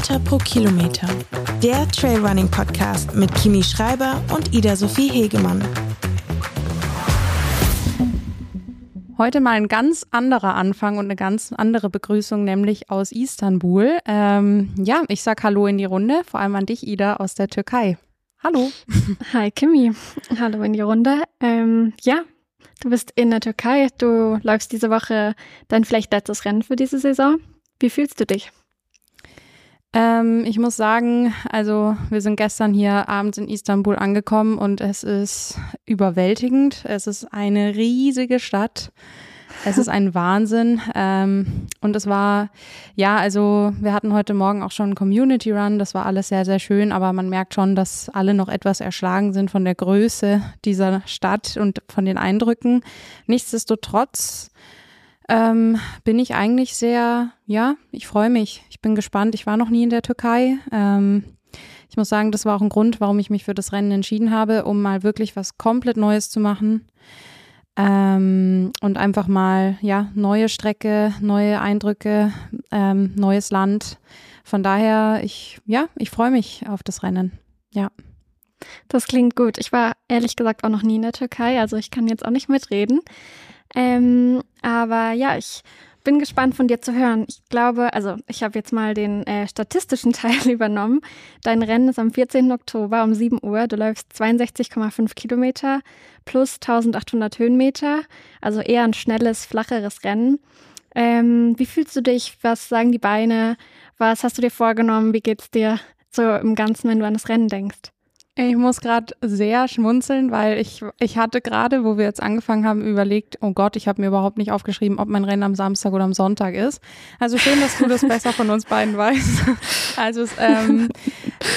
Meter pro Kilometer. Der Trailrunning Podcast mit Kimi Schreiber und Ida Sophie Hegemann. Heute mal ein ganz anderer Anfang und eine ganz andere Begrüßung, nämlich aus Istanbul. Ähm, ja, ich sag Hallo in die Runde, vor allem an dich, Ida, aus der Türkei. Hallo. Hi, Kimi. Hallo in die Runde. Ähm, ja, du bist in der Türkei. Du läufst diese Woche dein vielleicht letztes Rennen für diese Saison. Wie fühlst du dich? Ähm, ich muss sagen, also wir sind gestern hier abends in Istanbul angekommen und es ist überwältigend. Es ist eine riesige Stadt. Es ist ein Wahnsinn. Ähm, und es war, ja, also wir hatten heute Morgen auch schon einen Community Run. Das war alles sehr, sehr schön. Aber man merkt schon, dass alle noch etwas erschlagen sind von der Größe dieser Stadt und von den Eindrücken. Nichtsdestotrotz ähm, bin ich eigentlich sehr, ja, ich freue mich. Ich bin gespannt. Ich war noch nie in der Türkei. Ähm, ich muss sagen, das war auch ein Grund, warum ich mich für das Rennen entschieden habe, um mal wirklich was komplett Neues zu machen. Ähm, und einfach mal, ja, neue Strecke, neue Eindrücke, ähm, neues Land. Von daher, ich, ja, ich freue mich auf das Rennen. Ja. Das klingt gut. Ich war ehrlich gesagt auch noch nie in der Türkei, also ich kann jetzt auch nicht mitreden. Ähm, aber ja, ich bin gespannt von dir zu hören. Ich glaube, also ich habe jetzt mal den äh, statistischen Teil übernommen. Dein Rennen ist am 14. Oktober um 7 Uhr. Du läufst 62,5 Kilometer plus 1800 Höhenmeter. Also eher ein schnelles, flacheres Rennen. Ähm, wie fühlst du dich? Was sagen die Beine? Was hast du dir vorgenommen? Wie geht's dir so im Ganzen, wenn du an das Rennen denkst? Ich muss gerade sehr schmunzeln, weil ich, ich hatte gerade, wo wir jetzt angefangen haben, überlegt, oh Gott, ich habe mir überhaupt nicht aufgeschrieben, ob mein Rennen am Samstag oder am Sonntag ist. Also schön, dass du das besser von uns beiden weißt. Also ähm,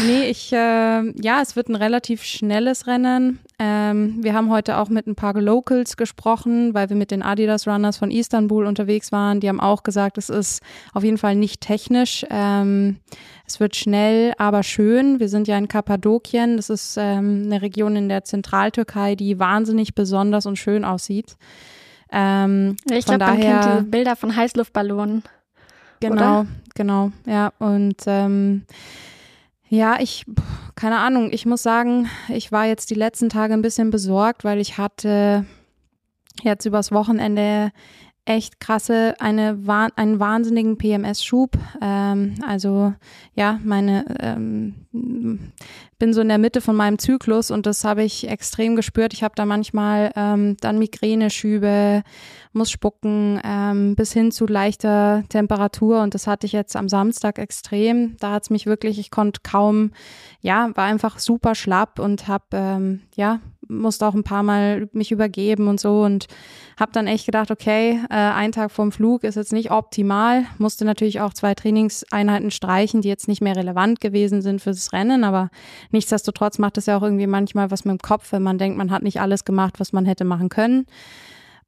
nee, ich, äh, ja, es wird ein relativ schnelles Rennen. Ähm, wir haben heute auch mit ein paar Locals gesprochen, weil wir mit den Adidas Runners von Istanbul unterwegs waren. Die haben auch gesagt, es ist auf jeden Fall nicht technisch. Ähm, es wird schnell, aber schön. Wir sind ja in Kappadokien. Das ist ähm, eine Region in der Zentraltürkei, die wahnsinnig besonders und schön aussieht. Ähm, ich glaube, man kennt die Bilder von Heißluftballonen. Genau, oder? genau, ja. Und ähm, ja, ich, keine Ahnung, ich muss sagen, ich war jetzt die letzten Tage ein bisschen besorgt, weil ich hatte jetzt übers Wochenende echt krasse, eine, einen wahnsinnigen PMS-Schub. Ähm, also ja, meine ähm, bin so in der Mitte von meinem Zyklus und das habe ich extrem gespürt. Ich habe da manchmal ähm, dann Migräne-Schübe, muss spucken, ähm, bis hin zu leichter Temperatur und das hatte ich jetzt am Samstag extrem. Da hat es mich wirklich, ich konnte kaum, ja, war einfach super schlapp und habe ähm, ja musste auch ein paar Mal mich übergeben und so und habe dann echt gedacht, okay, äh, ein Tag vorm Flug ist jetzt nicht optimal. Musste natürlich auch zwei Trainingseinheiten streichen, die jetzt nicht mehr relevant gewesen sind fürs Rennen, aber nichtsdestotrotz macht es ja auch irgendwie manchmal was mit dem Kopf, wenn man denkt, man hat nicht alles gemacht, was man hätte machen können.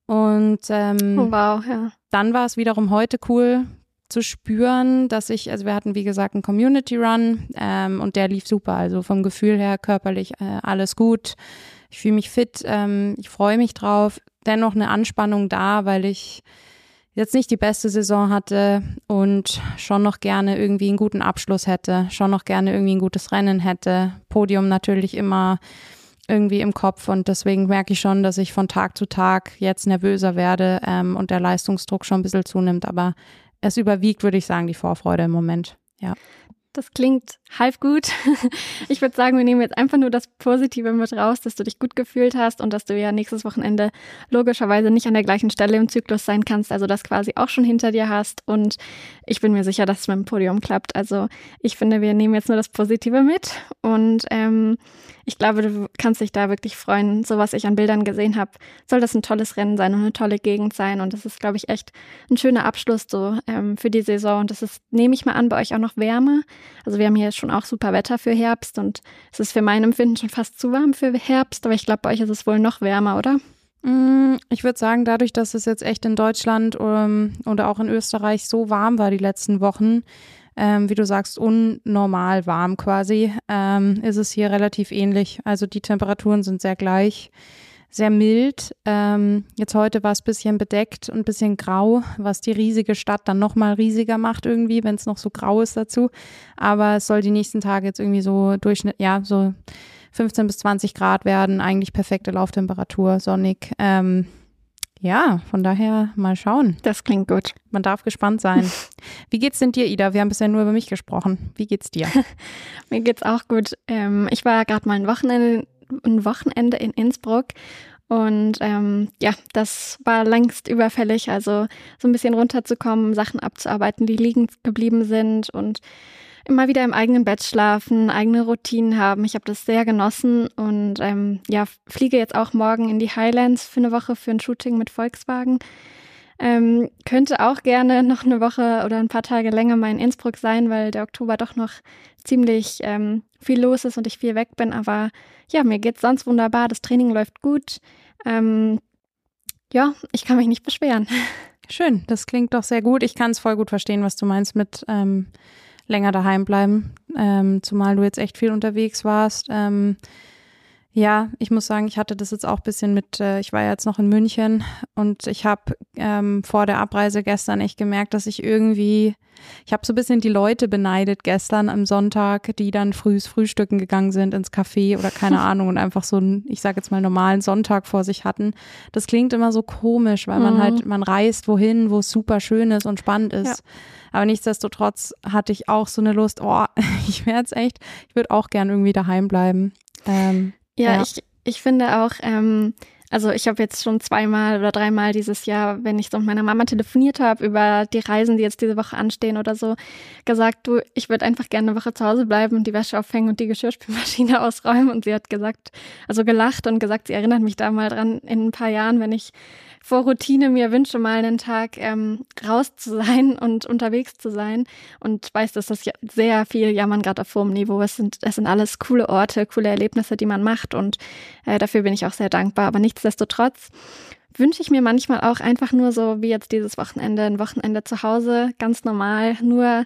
Und ähm, oh, wow, ja. dann war es wiederum heute cool zu spüren, dass ich, also wir hatten wie gesagt einen Community Run ähm, und der lief super, also vom Gefühl her körperlich äh, alles gut ich fühle mich fit, ähm, ich freue mich drauf. Dennoch eine Anspannung da, weil ich jetzt nicht die beste Saison hatte und schon noch gerne irgendwie einen guten Abschluss hätte, schon noch gerne irgendwie ein gutes Rennen hätte. Podium natürlich immer irgendwie im Kopf und deswegen merke ich schon, dass ich von Tag zu Tag jetzt nervöser werde ähm, und der Leistungsdruck schon ein bisschen zunimmt, aber es überwiegt, würde ich sagen, die Vorfreude im Moment. Ja. Das klingt halb gut. Ich würde sagen, wir nehmen jetzt einfach nur das Positive mit raus, dass du dich gut gefühlt hast und dass du ja nächstes Wochenende logischerweise nicht an der gleichen Stelle im Zyklus sein kannst, also das quasi auch schon hinter dir hast. Und ich bin mir sicher, dass es mit dem Podium klappt. Also ich finde, wir nehmen jetzt nur das Positive mit und ähm, ich glaube, du kannst dich da wirklich freuen. So was ich an Bildern gesehen habe, soll das ein tolles Rennen sein und eine tolle Gegend sein. Und das ist, glaube ich, echt ein schöner Abschluss so ähm, für die Saison. Und das ist, nehme ich mal an, bei euch auch noch Wärme. Also wir haben hier schon auch super Wetter für Herbst und es ist für mein Empfinden schon fast zu warm für Herbst. Aber ich glaube, bei euch ist es wohl noch wärmer, oder? Mm, ich würde sagen, dadurch, dass es jetzt echt in Deutschland um, oder auch in Österreich so warm war die letzten Wochen, ähm, wie du sagst, unnormal warm quasi, ähm, ist es hier relativ ähnlich. Also die Temperaturen sind sehr gleich. Sehr mild. Ähm, jetzt heute war es ein bisschen bedeckt und ein bisschen grau, was die riesige Stadt dann nochmal riesiger macht irgendwie, wenn es noch so grau ist dazu. Aber es soll die nächsten Tage jetzt irgendwie so Durchschnitt, ja, so 15 bis 20 Grad werden, eigentlich perfekte Lauftemperatur, sonnig. Ähm, ja, von daher mal schauen. Das klingt gut. Man darf gespannt sein. Wie geht's denn dir, Ida? Wir haben bisher nur über mich gesprochen. Wie geht's dir? Mir geht's auch gut. Ähm, ich war gerade mal ein Wochenende ein Wochenende in Innsbruck. Und ähm, ja, das war längst überfällig, also so ein bisschen runterzukommen, Sachen abzuarbeiten, die liegen geblieben sind und immer wieder im eigenen Bett schlafen, eigene Routinen haben. Ich habe das sehr genossen und ähm, ja, fliege jetzt auch morgen in die Highlands für eine Woche für ein Shooting mit Volkswagen. Ähm, könnte auch gerne noch eine Woche oder ein paar Tage länger mal in Innsbruck sein, weil der Oktober doch noch ziemlich ähm, viel los ist und ich viel weg bin. Aber ja, mir geht's sonst wunderbar. Das Training läuft gut. Ähm, ja, ich kann mich nicht beschweren. Schön, das klingt doch sehr gut. Ich kann es voll gut verstehen, was du meinst mit ähm, länger daheim bleiben, ähm, zumal du jetzt echt viel unterwegs warst. Ja, ich muss sagen, ich hatte das jetzt auch ein bisschen mit, äh, ich war ja jetzt noch in München und ich habe ähm, vor der Abreise gestern echt gemerkt, dass ich irgendwie, ich habe so ein bisschen die Leute beneidet gestern am Sonntag, die dann frühs frühstücken gegangen sind ins Café oder keine Ahnung und einfach so einen, ich sage jetzt mal, normalen Sonntag vor sich hatten. Das klingt immer so komisch, weil man mhm. halt, man reist wohin, wo es super schön ist und spannend ist. Ja. Aber nichtsdestotrotz hatte ich auch so eine Lust, oh, ich wäre jetzt echt, ich würde auch gern irgendwie daheim bleiben. Ähm, ja, ja, ich, ich finde auch, ähm, also ich habe jetzt schon zweimal oder dreimal dieses Jahr, wenn ich so mit meiner Mama telefoniert habe über die Reisen, die jetzt diese Woche anstehen oder so, gesagt, du, ich würde einfach gerne eine Woche zu Hause bleiben und die Wäsche aufhängen und die Geschirrspülmaschine ausräumen. Und sie hat gesagt, also gelacht und gesagt, sie erinnert mich da mal dran in ein paar Jahren, wenn ich vor Routine mir wünsche, mal einen Tag ähm, raus zu sein und unterwegs zu sein. Und weiß, dass das sehr viel jammern gerade auf hohem Niveau. Es sind, es sind alles coole Orte, coole Erlebnisse, die man macht. Und äh, dafür bin ich auch sehr dankbar. Aber nichtsdestotrotz wünsche ich mir manchmal auch einfach nur so wie jetzt dieses Wochenende, ein Wochenende zu Hause, ganz normal, nur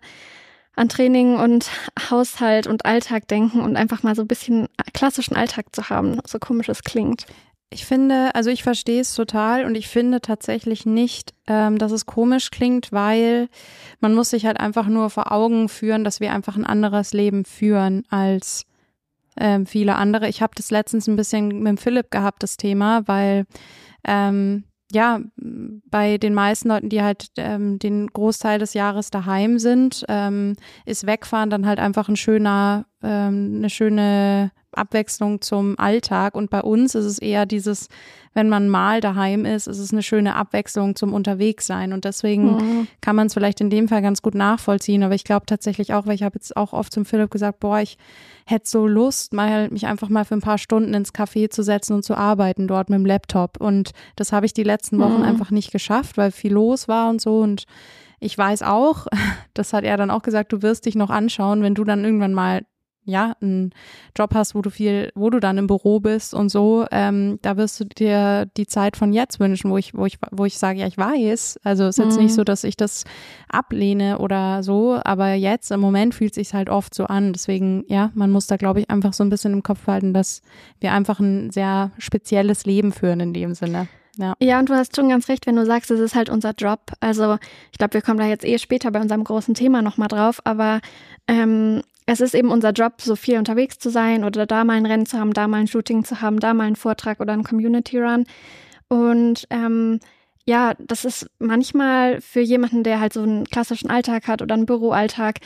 an Training und Haushalt und Alltag denken und einfach mal so ein bisschen klassischen Alltag zu haben, so komisch es klingt. Ich finde, also ich verstehe es total und ich finde tatsächlich nicht, ähm, dass es komisch klingt, weil man muss sich halt einfach nur vor Augen führen, dass wir einfach ein anderes Leben führen als ähm, viele andere. Ich habe das letztens ein bisschen mit Philipp gehabt, das Thema, weil ähm, ja, bei den meisten Leuten, die halt ähm, den Großteil des Jahres daheim sind, ähm, ist Wegfahren dann halt einfach ein schöner, ähm, eine schöne Abwechslung zum Alltag. Und bei uns ist es eher dieses, wenn man mal daheim ist, ist es eine schöne Abwechslung zum Unterwegssein. Und deswegen mhm. kann man es vielleicht in dem Fall ganz gut nachvollziehen. Aber ich glaube tatsächlich auch, weil ich habe jetzt auch oft zum Philipp gesagt, boah, ich hätte so Lust, mal mich einfach mal für ein paar Stunden ins Café zu setzen und zu arbeiten dort mit dem Laptop. Und das habe ich die letzten Wochen mhm. einfach nicht geschafft, weil viel los war und so. Und ich weiß auch, das hat er dann auch gesagt, du wirst dich noch anschauen, wenn du dann irgendwann mal ja, einen Job hast, wo du viel, wo du dann im Büro bist und so, ähm, da wirst du dir die Zeit von jetzt wünschen, wo ich, wo ich, wo ich sage, ja, ich weiß. Also es ist jetzt nicht mhm. so, dass ich das ablehne oder so, aber jetzt im Moment fühlt sich halt oft so an. Deswegen, ja, man muss da, glaube ich, einfach so ein bisschen im Kopf halten, dass wir einfach ein sehr spezielles Leben führen in dem Sinne. Ja. ja, und du hast schon ganz recht, wenn du sagst, es ist halt unser Job. Also ich glaube, wir kommen da jetzt eh später bei unserem großen Thema nochmal drauf, aber ähm, es ist eben unser Job, so viel unterwegs zu sein oder da mal ein Rennen zu haben, da mal ein Shooting zu haben, da mal einen Vortrag oder einen Community Run. Und ähm, ja, das ist manchmal für jemanden, der halt so einen klassischen Alltag hat oder einen Büroalltag,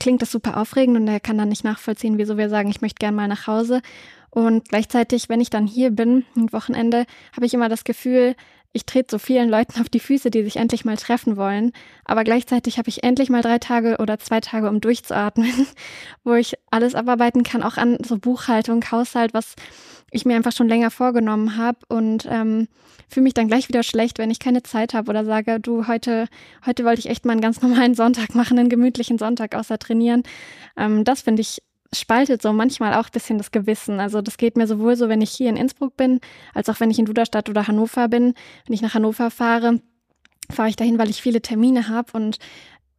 klingt das super aufregend und der kann dann nicht nachvollziehen, wieso wir sagen, ich möchte gerne mal nach Hause. Und gleichzeitig, wenn ich dann hier bin, ein Wochenende, habe ich immer das Gefühl, ich trete so vielen Leuten auf die Füße, die sich endlich mal treffen wollen. Aber gleichzeitig habe ich endlich mal drei Tage oder zwei Tage, um durchzuatmen, wo ich alles abarbeiten kann, auch an so Buchhaltung, Haushalt, was ich mir einfach schon länger vorgenommen habe und ähm, fühle mich dann gleich wieder schlecht, wenn ich keine Zeit habe oder sage, du, heute, heute wollte ich echt mal einen ganz normalen Sonntag machen, einen gemütlichen Sonntag außer trainieren. Ähm, das finde ich spaltet so manchmal auch ein bisschen das Gewissen. Also das geht mir sowohl so, wenn ich hier in Innsbruck bin, als auch wenn ich in Duderstadt oder Hannover bin. Wenn ich nach Hannover fahre, fahre ich dahin, weil ich viele Termine habe und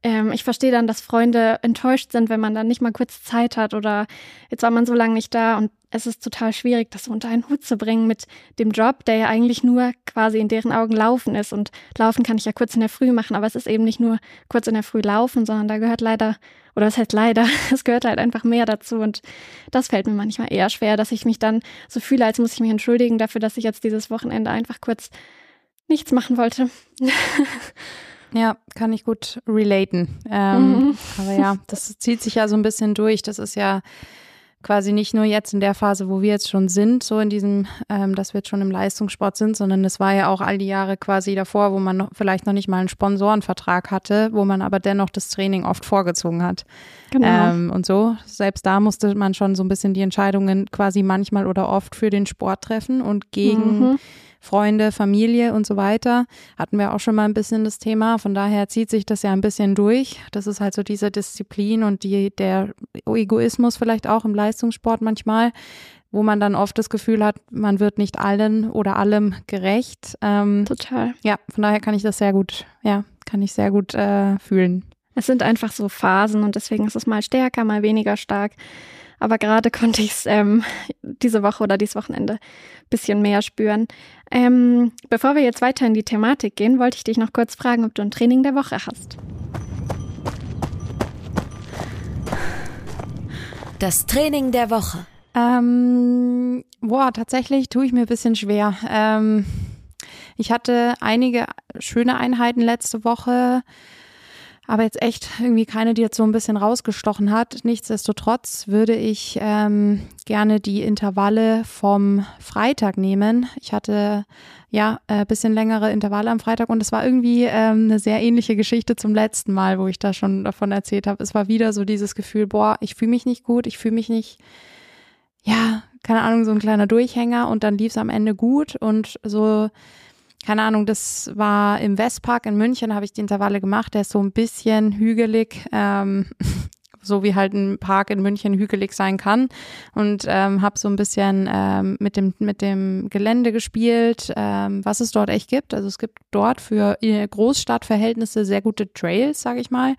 ähm, ich verstehe dann, dass Freunde enttäuscht sind, wenn man dann nicht mal kurz Zeit hat oder jetzt war man so lange nicht da und es ist total schwierig, das unter einen Hut zu bringen mit dem Job, der ja eigentlich nur quasi in deren Augen Laufen ist. Und Laufen kann ich ja kurz in der Früh machen, aber es ist eben nicht nur kurz in der Früh Laufen, sondern da gehört leider, oder es heißt leider, es gehört halt einfach mehr dazu. Und das fällt mir manchmal eher schwer, dass ich mich dann so fühle, als muss ich mich entschuldigen dafür, dass ich jetzt dieses Wochenende einfach kurz nichts machen wollte. Ja, kann ich gut relaten. Ähm, mhm. Aber ja, das zieht sich ja so ein bisschen durch. Das ist ja quasi nicht nur jetzt in der Phase, wo wir jetzt schon sind, so in diesem, ähm, dass wir jetzt schon im Leistungssport sind, sondern es war ja auch all die Jahre quasi davor, wo man noch, vielleicht noch nicht mal einen Sponsorenvertrag hatte, wo man aber dennoch das Training oft vorgezogen hat. Genau. Ähm, und so, selbst da musste man schon so ein bisschen die Entscheidungen quasi manchmal oder oft für den Sport treffen und gegen mhm Freunde, Familie und so weiter. Hatten wir auch schon mal ein bisschen das Thema. Von daher zieht sich das ja ein bisschen durch. Das ist halt so diese Disziplin und die, der Egoismus vielleicht auch im Leistungssport manchmal, wo man dann oft das Gefühl hat, man wird nicht allen oder allem gerecht. Ähm, Total. Ja, von daher kann ich das sehr gut, ja, kann ich sehr gut äh, fühlen. Es sind einfach so Phasen und deswegen ist es mal stärker, mal weniger stark. Aber gerade konnte ich es ähm, diese Woche oder dieses Wochenende ein bisschen mehr spüren. Ähm, bevor wir jetzt weiter in die Thematik gehen, wollte ich dich noch kurz fragen, ob du ein Training der Woche hast. Das Training der Woche. Ähm, boah, tatsächlich tue ich mir ein bisschen schwer. Ähm, ich hatte einige schöne Einheiten letzte Woche aber jetzt echt irgendwie keine, die jetzt so ein bisschen rausgestochen hat. Nichtsdestotrotz würde ich ähm, gerne die Intervalle vom Freitag nehmen. Ich hatte ja äh, bisschen längere Intervalle am Freitag und es war irgendwie ähm, eine sehr ähnliche Geschichte zum letzten Mal, wo ich da schon davon erzählt habe. Es war wieder so dieses Gefühl, boah, ich fühle mich nicht gut, ich fühle mich nicht, ja, keine Ahnung, so ein kleiner Durchhänger und dann lief es am Ende gut und so keine Ahnung, das war im Westpark in München, habe ich die Intervalle gemacht. Der ist so ein bisschen hügelig, ähm, so wie halt ein Park in München hügelig sein kann. Und ähm, habe so ein bisschen ähm, mit, dem, mit dem Gelände gespielt, ähm, was es dort echt gibt. Also es gibt dort für Großstadtverhältnisse sehr gute Trails, sage ich mal.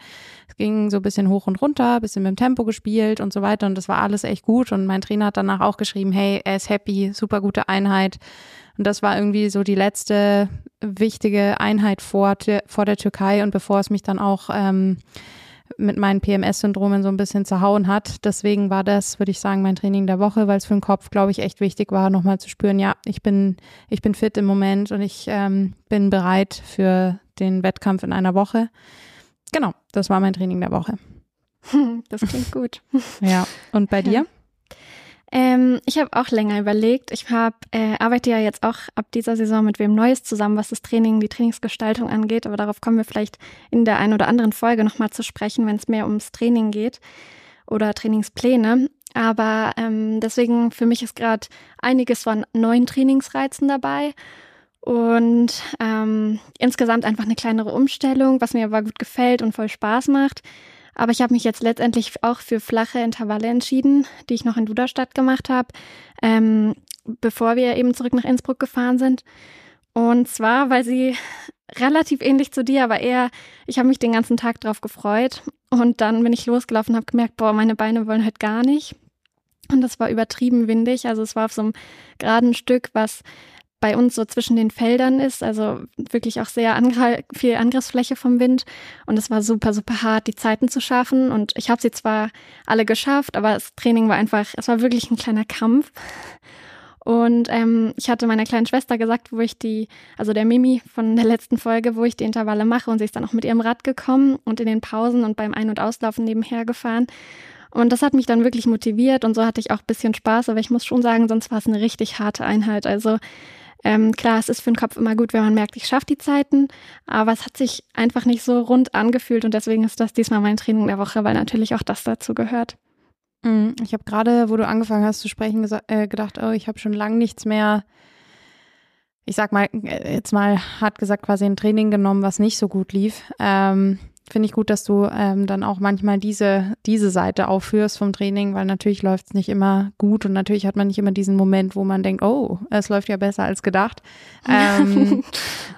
Es ging so ein bisschen hoch und runter, bisschen mit dem Tempo gespielt und so weiter. Und das war alles echt gut. Und mein Trainer hat danach auch geschrieben, hey, er ist happy, super gute Einheit. Und das war irgendwie so die letzte wichtige Einheit vor, vor der Türkei und bevor es mich dann auch ähm, mit meinen PMS-Syndromen so ein bisschen zerhauen hat. Deswegen war das, würde ich sagen, mein Training der Woche, weil es für den Kopf, glaube ich, echt wichtig war, nochmal zu spüren, ja, ich bin, ich bin fit im Moment und ich ähm, bin bereit für den Wettkampf in einer Woche. Genau, das war mein Training der Woche. Das klingt gut. Ja, und bei dir? Ähm, ich habe auch länger überlegt. Ich hab, äh, arbeite ja jetzt auch ab dieser Saison mit wem Neues zusammen, was das Training, die Trainingsgestaltung angeht. Aber darauf kommen wir vielleicht in der einen oder anderen Folge nochmal zu sprechen, wenn es mehr ums Training geht oder Trainingspläne. Aber ähm, deswegen für mich ist gerade einiges von neuen Trainingsreizen dabei. Und ähm, insgesamt einfach eine kleinere Umstellung, was mir aber gut gefällt und voll Spaß macht. Aber ich habe mich jetzt letztendlich auch für flache Intervalle entschieden, die ich noch in Duderstadt gemacht habe, ähm, bevor wir eben zurück nach Innsbruck gefahren sind. Und zwar, weil sie relativ ähnlich zu dir, aber eher, ich habe mich den ganzen Tag drauf gefreut. Und dann bin ich losgelaufen und habe gemerkt, boah, meine Beine wollen halt gar nicht. Und das war übertrieben windig. Also es war auf so einem geraden Stück, was bei uns so zwischen den Feldern ist, also wirklich auch sehr angr viel Angriffsfläche vom Wind. Und es war super, super hart, die Zeiten zu schaffen. Und ich habe sie zwar alle geschafft, aber das Training war einfach, es war wirklich ein kleiner Kampf. Und ähm, ich hatte meiner kleinen Schwester gesagt, wo ich die, also der Mimi von der letzten Folge, wo ich die Intervalle mache. Und sie ist dann auch mit ihrem Rad gekommen und in den Pausen und beim Ein- und Auslaufen nebenher gefahren. Und das hat mich dann wirklich motiviert und so hatte ich auch bisschen Spaß, aber ich muss schon sagen, sonst war es eine richtig harte Einheit. Also ähm, klar, es ist für den Kopf immer gut, wenn man merkt, ich schaffe die Zeiten, aber es hat sich einfach nicht so rund angefühlt und deswegen ist das diesmal mein Training der Woche, weil natürlich auch das dazu gehört. Mhm. Ich habe gerade, wo du angefangen hast zu sprechen, äh, gedacht, oh, ich habe schon lange nichts mehr, ich sag mal, äh, jetzt mal hart gesagt, quasi ein Training genommen, was nicht so gut lief. Ähm, finde ich gut, dass du ähm, dann auch manchmal diese, diese Seite aufführst vom Training, weil natürlich läuft es nicht immer gut und natürlich hat man nicht immer diesen Moment, wo man denkt, oh, es läuft ja besser als gedacht. Ähm,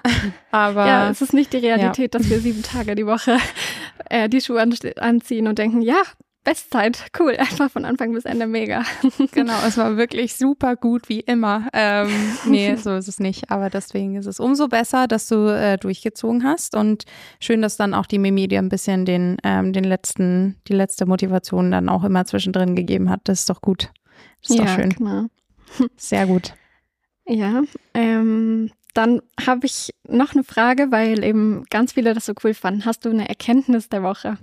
aber ja, es ist nicht die Realität, ja. dass wir sieben Tage die Woche äh, die Schuhe anziehen und denken, ja, Bestzeit, cool, einfach von Anfang bis Ende mega. Genau, es war wirklich super gut wie immer. Ähm, nee, so ist es nicht. Aber deswegen ist es umso besser, dass du äh, durchgezogen hast und schön, dass dann auch die Mimi dir ein bisschen den, ähm, den letzten, die letzte Motivation dann auch immer zwischendrin gegeben hat. Das ist doch gut. Das ist ja, doch schön. Genau. Sehr gut. Ja, ähm, dann habe ich noch eine Frage, weil eben ganz viele das so cool fanden. Hast du eine Erkenntnis der Woche?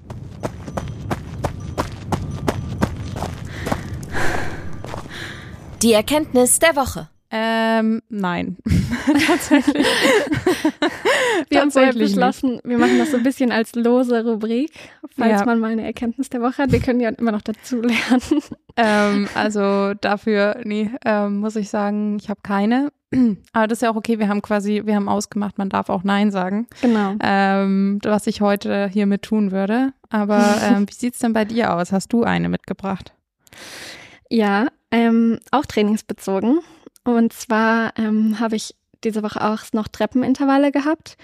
Die Erkenntnis der Woche. Ähm, nein. Tatsächlich. wir haben vorher beschlossen, wir machen das so ein bisschen als lose Rubrik, falls ja. man mal eine Erkenntnis der Woche hat. Wir können ja immer noch dazu lernen. Ähm, also dafür, nee, ähm, muss ich sagen, ich habe keine. Aber das ist ja auch okay, wir haben quasi, wir haben ausgemacht, man darf auch Nein sagen. Genau. Ähm, was ich heute hiermit tun würde. Aber ähm, wie sieht's denn bei dir aus? Hast du eine mitgebracht? Ja, ähm, auch trainingsbezogen. Und zwar ähm, habe ich diese Woche auch noch Treppenintervalle gehabt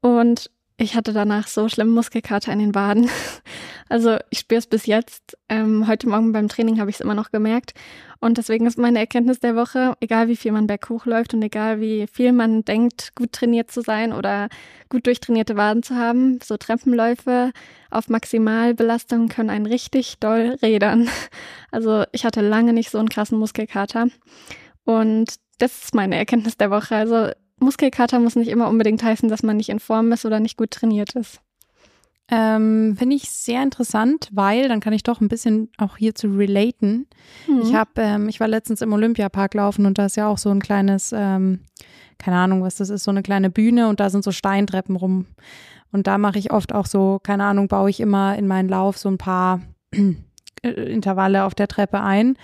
und ich hatte danach so schlimm Muskelkater in den Waden. Also ich spüre es bis jetzt. Ähm, heute Morgen beim Training habe ich es immer noch gemerkt. Und deswegen ist meine Erkenntnis der Woche, egal wie viel man berghoch läuft und egal wie viel man denkt, gut trainiert zu sein oder gut durchtrainierte Waden zu haben, so Treppenläufe auf Maximalbelastung können einen richtig doll rädern. Also ich hatte lange nicht so einen krassen Muskelkater. Und das ist meine Erkenntnis der Woche. Also Muskelkater muss nicht immer unbedingt heißen, dass man nicht in Form ist oder nicht gut trainiert ist. Ähm, Finde ich sehr interessant, weil dann kann ich doch ein bisschen auch hier zu relaten. Mhm. Ich habe, ähm, ich war letztens im Olympiapark laufen und da ist ja auch so ein kleines, ähm, keine Ahnung, was das ist, so eine kleine Bühne und da sind so Steintreppen rum. Und da mache ich oft auch so, keine Ahnung, baue ich immer in meinen Lauf so ein paar Intervalle auf der Treppe ein.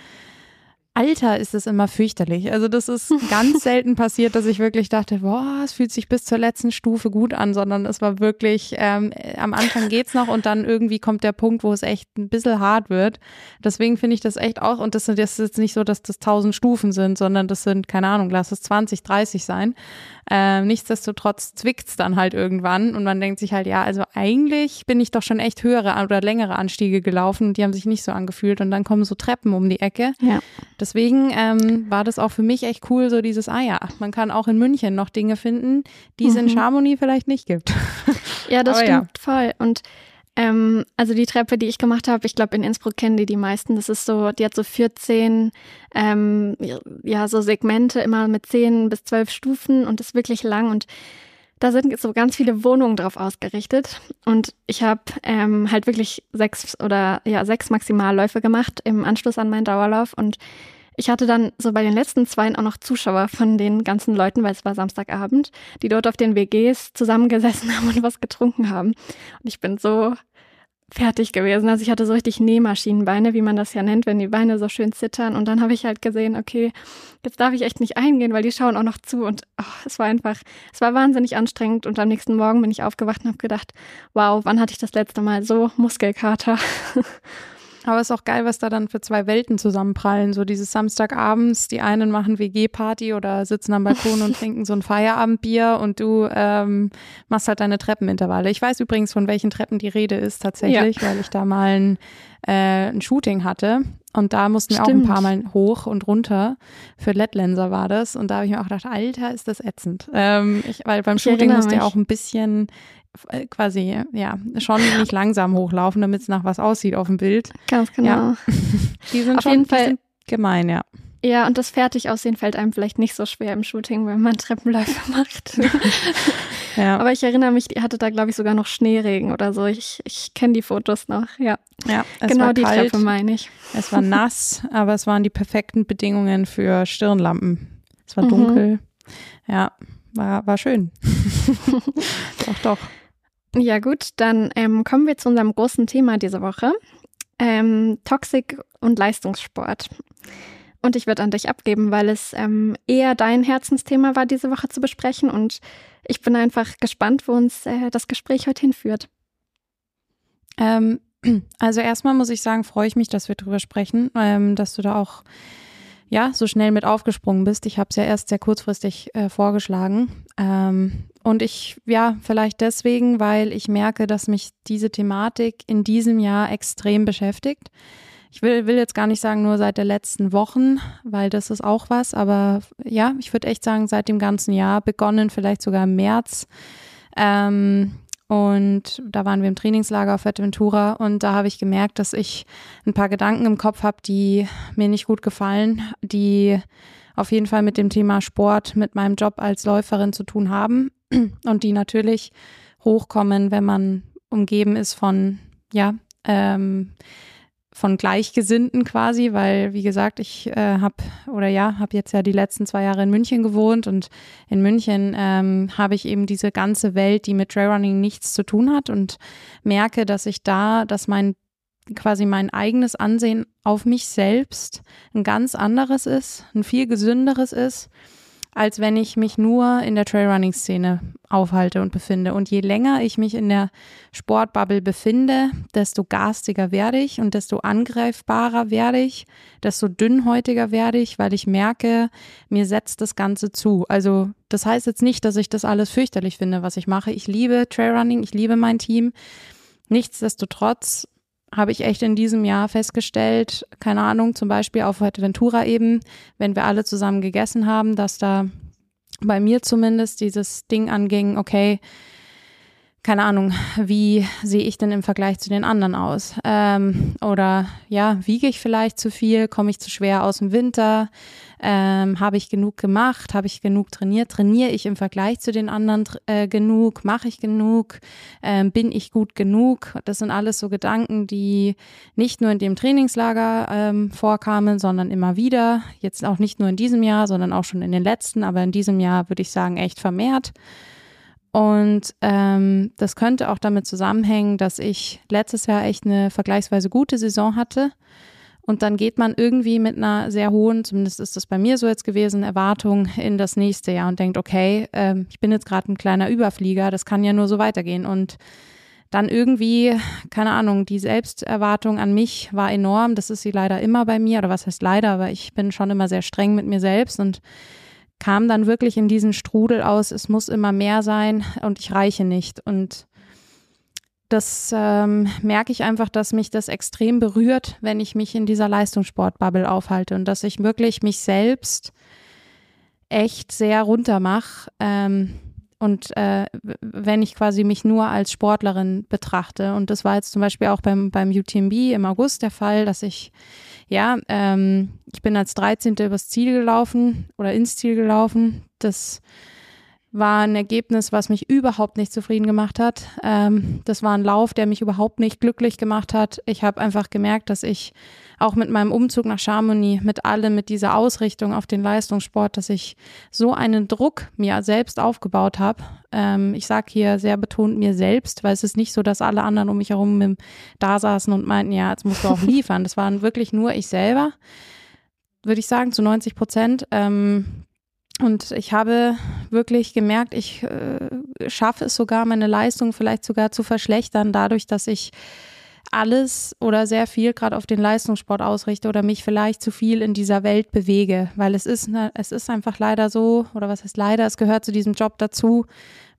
Alter, ist es immer fürchterlich. Also das ist ganz selten passiert, dass ich wirklich dachte, boah, es fühlt sich bis zur letzten Stufe gut an, sondern es war wirklich, ähm, am Anfang geht's noch und dann irgendwie kommt der Punkt, wo es echt ein bisschen hart wird. Deswegen finde ich das echt auch, und das, das ist jetzt nicht so, dass das tausend Stufen sind, sondern das sind, keine Ahnung, lass es 20, 30 sein. Ähm, nichtsdestotrotz zwickt's dann halt irgendwann und man denkt sich halt, ja, also eigentlich bin ich doch schon echt höhere oder längere Anstiege gelaufen und die haben sich nicht so angefühlt und dann kommen so Treppen um die Ecke. Ja. Deswegen ähm, war das auch für mich echt cool, so dieses, ah ja, man kann auch in München noch Dinge finden, die es mhm. in Chamonix vielleicht nicht gibt. Ja, das Aber stimmt ja. voll. Und ähm, also die Treppe, die ich gemacht habe, ich glaube in Innsbruck kennen die die meisten. Das ist so, die hat so 14, ähm, ja so Segmente immer mit 10 bis 12 Stufen und ist wirklich lang und da sind so ganz viele Wohnungen drauf ausgerichtet und ich habe ähm, halt wirklich sechs oder ja sechs Maximalläufe gemacht im Anschluss an meinen Dauerlauf und ich hatte dann so bei den letzten zwei auch noch Zuschauer von den ganzen Leuten, weil es war Samstagabend, die dort auf den WGs zusammengesessen haben und was getrunken haben. Und ich bin so fertig gewesen. Also ich hatte so richtig Nähmaschinenbeine, wie man das ja nennt, wenn die Beine so schön zittern. Und dann habe ich halt gesehen, okay, jetzt darf ich echt nicht eingehen, weil die schauen auch noch zu. Und oh, es war einfach, es war wahnsinnig anstrengend. Und am nächsten Morgen bin ich aufgewacht und habe gedacht, wow, wann hatte ich das letzte Mal so Muskelkater? Aber es ist auch geil, was da dann für zwei Welten zusammenprallen. So dieses Samstagabends, die einen machen WG-Party oder sitzen am Balkon und trinken so ein Feierabendbier und du ähm, machst halt deine Treppenintervalle. Ich weiß übrigens, von welchen Treppen die Rede ist tatsächlich, ja. weil ich da mal ein, äh, ein Shooting hatte. Und da mussten wir Stimmt. auch ein paar Mal hoch und runter. Für Lettlenser war das. Und da habe ich mir auch gedacht, Alter, ist das ätzend. Ähm, ich, weil beim Shooting musste ja auch ein bisschen quasi, ja, schon nicht langsam hochlaufen, damit es nach was aussieht auf dem Bild. Ganz genau. Ja. Die sind auf schon, jeden Fall gemein, ja. Ja, und das Fertigaussehen fällt einem vielleicht nicht so schwer im Shooting, wenn man Treppenläufe macht. ja. Aber ich erinnere mich, die hatte da, glaube ich, sogar noch Schneeregen oder so. Ich, ich kenne die Fotos noch, ja. Ja, genau die kalt, Treppe meine ich. Es war nass, aber es waren die perfekten Bedingungen für Stirnlampen. Es war mhm. dunkel. Ja, war, war schön. doch, doch. Ja gut, dann ähm, kommen wir zu unserem großen Thema diese Woche. Ähm, Toxik und Leistungssport. Und ich würde an dich abgeben, weil es ähm, eher dein Herzensthema war, diese Woche zu besprechen. Und ich bin einfach gespannt, wo uns äh, das Gespräch heute hinführt. Ähm, also erstmal muss ich sagen, freue ich mich, dass wir darüber sprechen, ähm, dass du da auch ja, so schnell mit aufgesprungen bist. Ich habe es ja erst sehr kurzfristig äh, vorgeschlagen. Ähm, und ich, ja, vielleicht deswegen, weil ich merke, dass mich diese Thematik in diesem Jahr extrem beschäftigt. Ich will, will jetzt gar nicht sagen nur seit der letzten Wochen, weil das ist auch was, aber ja, ich würde echt sagen, seit dem ganzen Jahr, begonnen vielleicht sogar im März. Ähm, und da waren wir im Trainingslager auf Fuerteventura und da habe ich gemerkt, dass ich ein paar Gedanken im Kopf habe, die mir nicht gut gefallen, die auf jeden Fall mit dem Thema Sport, mit meinem Job als Läuferin zu tun haben und die natürlich hochkommen, wenn man umgeben ist von, ja, ähm, von Gleichgesinnten quasi, weil wie gesagt, ich äh, habe oder ja, habe jetzt ja die letzten zwei Jahre in München gewohnt und in München ähm, habe ich eben diese ganze Welt, die mit Trailrunning nichts zu tun hat und merke, dass ich da, dass mein quasi mein eigenes Ansehen auf mich selbst ein ganz anderes ist, ein viel gesünderes ist als wenn ich mich nur in der Trailrunning-Szene aufhalte und befinde. Und je länger ich mich in der Sportbubble befinde, desto garstiger werde ich und desto angreifbarer werde ich, desto dünnhäutiger werde ich, weil ich merke, mir setzt das Ganze zu. Also das heißt jetzt nicht, dass ich das alles fürchterlich finde, was ich mache. Ich liebe Trailrunning, ich liebe mein Team. Nichtsdestotrotz habe ich echt in diesem Jahr festgestellt, keine Ahnung, zum Beispiel auf Ventura eben, wenn wir alle zusammen gegessen haben, dass da bei mir zumindest dieses Ding anging, okay, keine Ahnung, wie sehe ich denn im Vergleich zu den anderen aus? Ähm, oder ja, wiege ich vielleicht zu viel? Komme ich zu schwer aus dem Winter? Ähm, Habe ich genug gemacht? Habe ich genug trainiert? Trainiere ich im Vergleich zu den anderen äh, genug? Mache ich genug? Ähm, bin ich gut genug? Das sind alles so Gedanken, die nicht nur in dem Trainingslager ähm, vorkamen, sondern immer wieder. Jetzt auch nicht nur in diesem Jahr, sondern auch schon in den letzten, aber in diesem Jahr würde ich sagen echt vermehrt. Und ähm, das könnte auch damit zusammenhängen, dass ich letztes Jahr echt eine vergleichsweise gute Saison hatte. Und dann geht man irgendwie mit einer sehr hohen, zumindest ist das bei mir so jetzt gewesen, Erwartung in das nächste Jahr und denkt, okay, ähm, ich bin jetzt gerade ein kleiner Überflieger, das kann ja nur so weitergehen. Und dann irgendwie, keine Ahnung, die Selbsterwartung an mich war enorm. Das ist sie leider immer bei mir, oder was heißt leider, aber ich bin schon immer sehr streng mit mir selbst und kam dann wirklich in diesen Strudel aus, es muss immer mehr sein und ich reiche nicht. Und das ähm, merke ich einfach, dass mich das extrem berührt, wenn ich mich in dieser Leistungssportbubble aufhalte und dass ich wirklich mich selbst echt sehr runter mache. Ähm, und äh, wenn ich quasi mich nur als Sportlerin betrachte. Und das war jetzt zum Beispiel auch beim, beim UTMB im August der Fall, dass ich ja, ähm, ich bin als 13. übers Ziel gelaufen oder ins Ziel gelaufen. Das war ein Ergebnis, was mich überhaupt nicht zufrieden gemacht hat. Ähm, das war ein Lauf, der mich überhaupt nicht glücklich gemacht hat. Ich habe einfach gemerkt, dass ich auch mit meinem Umzug nach Chamonix, mit allem, mit dieser Ausrichtung auf den Leistungssport, dass ich so einen Druck mir selbst aufgebaut habe. Ähm, ich sage hier sehr betont mir selbst, weil es ist nicht so, dass alle anderen um mich herum da saßen und meinten, ja, jetzt musst du auch liefern. Das waren wirklich nur ich selber, würde ich sagen, zu 90 Prozent. Ähm, und ich habe wirklich gemerkt, ich äh, schaffe es sogar, meine Leistung vielleicht sogar zu verschlechtern, dadurch, dass ich alles oder sehr viel gerade auf den Leistungssport ausrichte oder mich vielleicht zu viel in dieser Welt bewege, weil es ist, ne, es ist einfach leider so, oder was heißt leider, es gehört zu diesem Job dazu,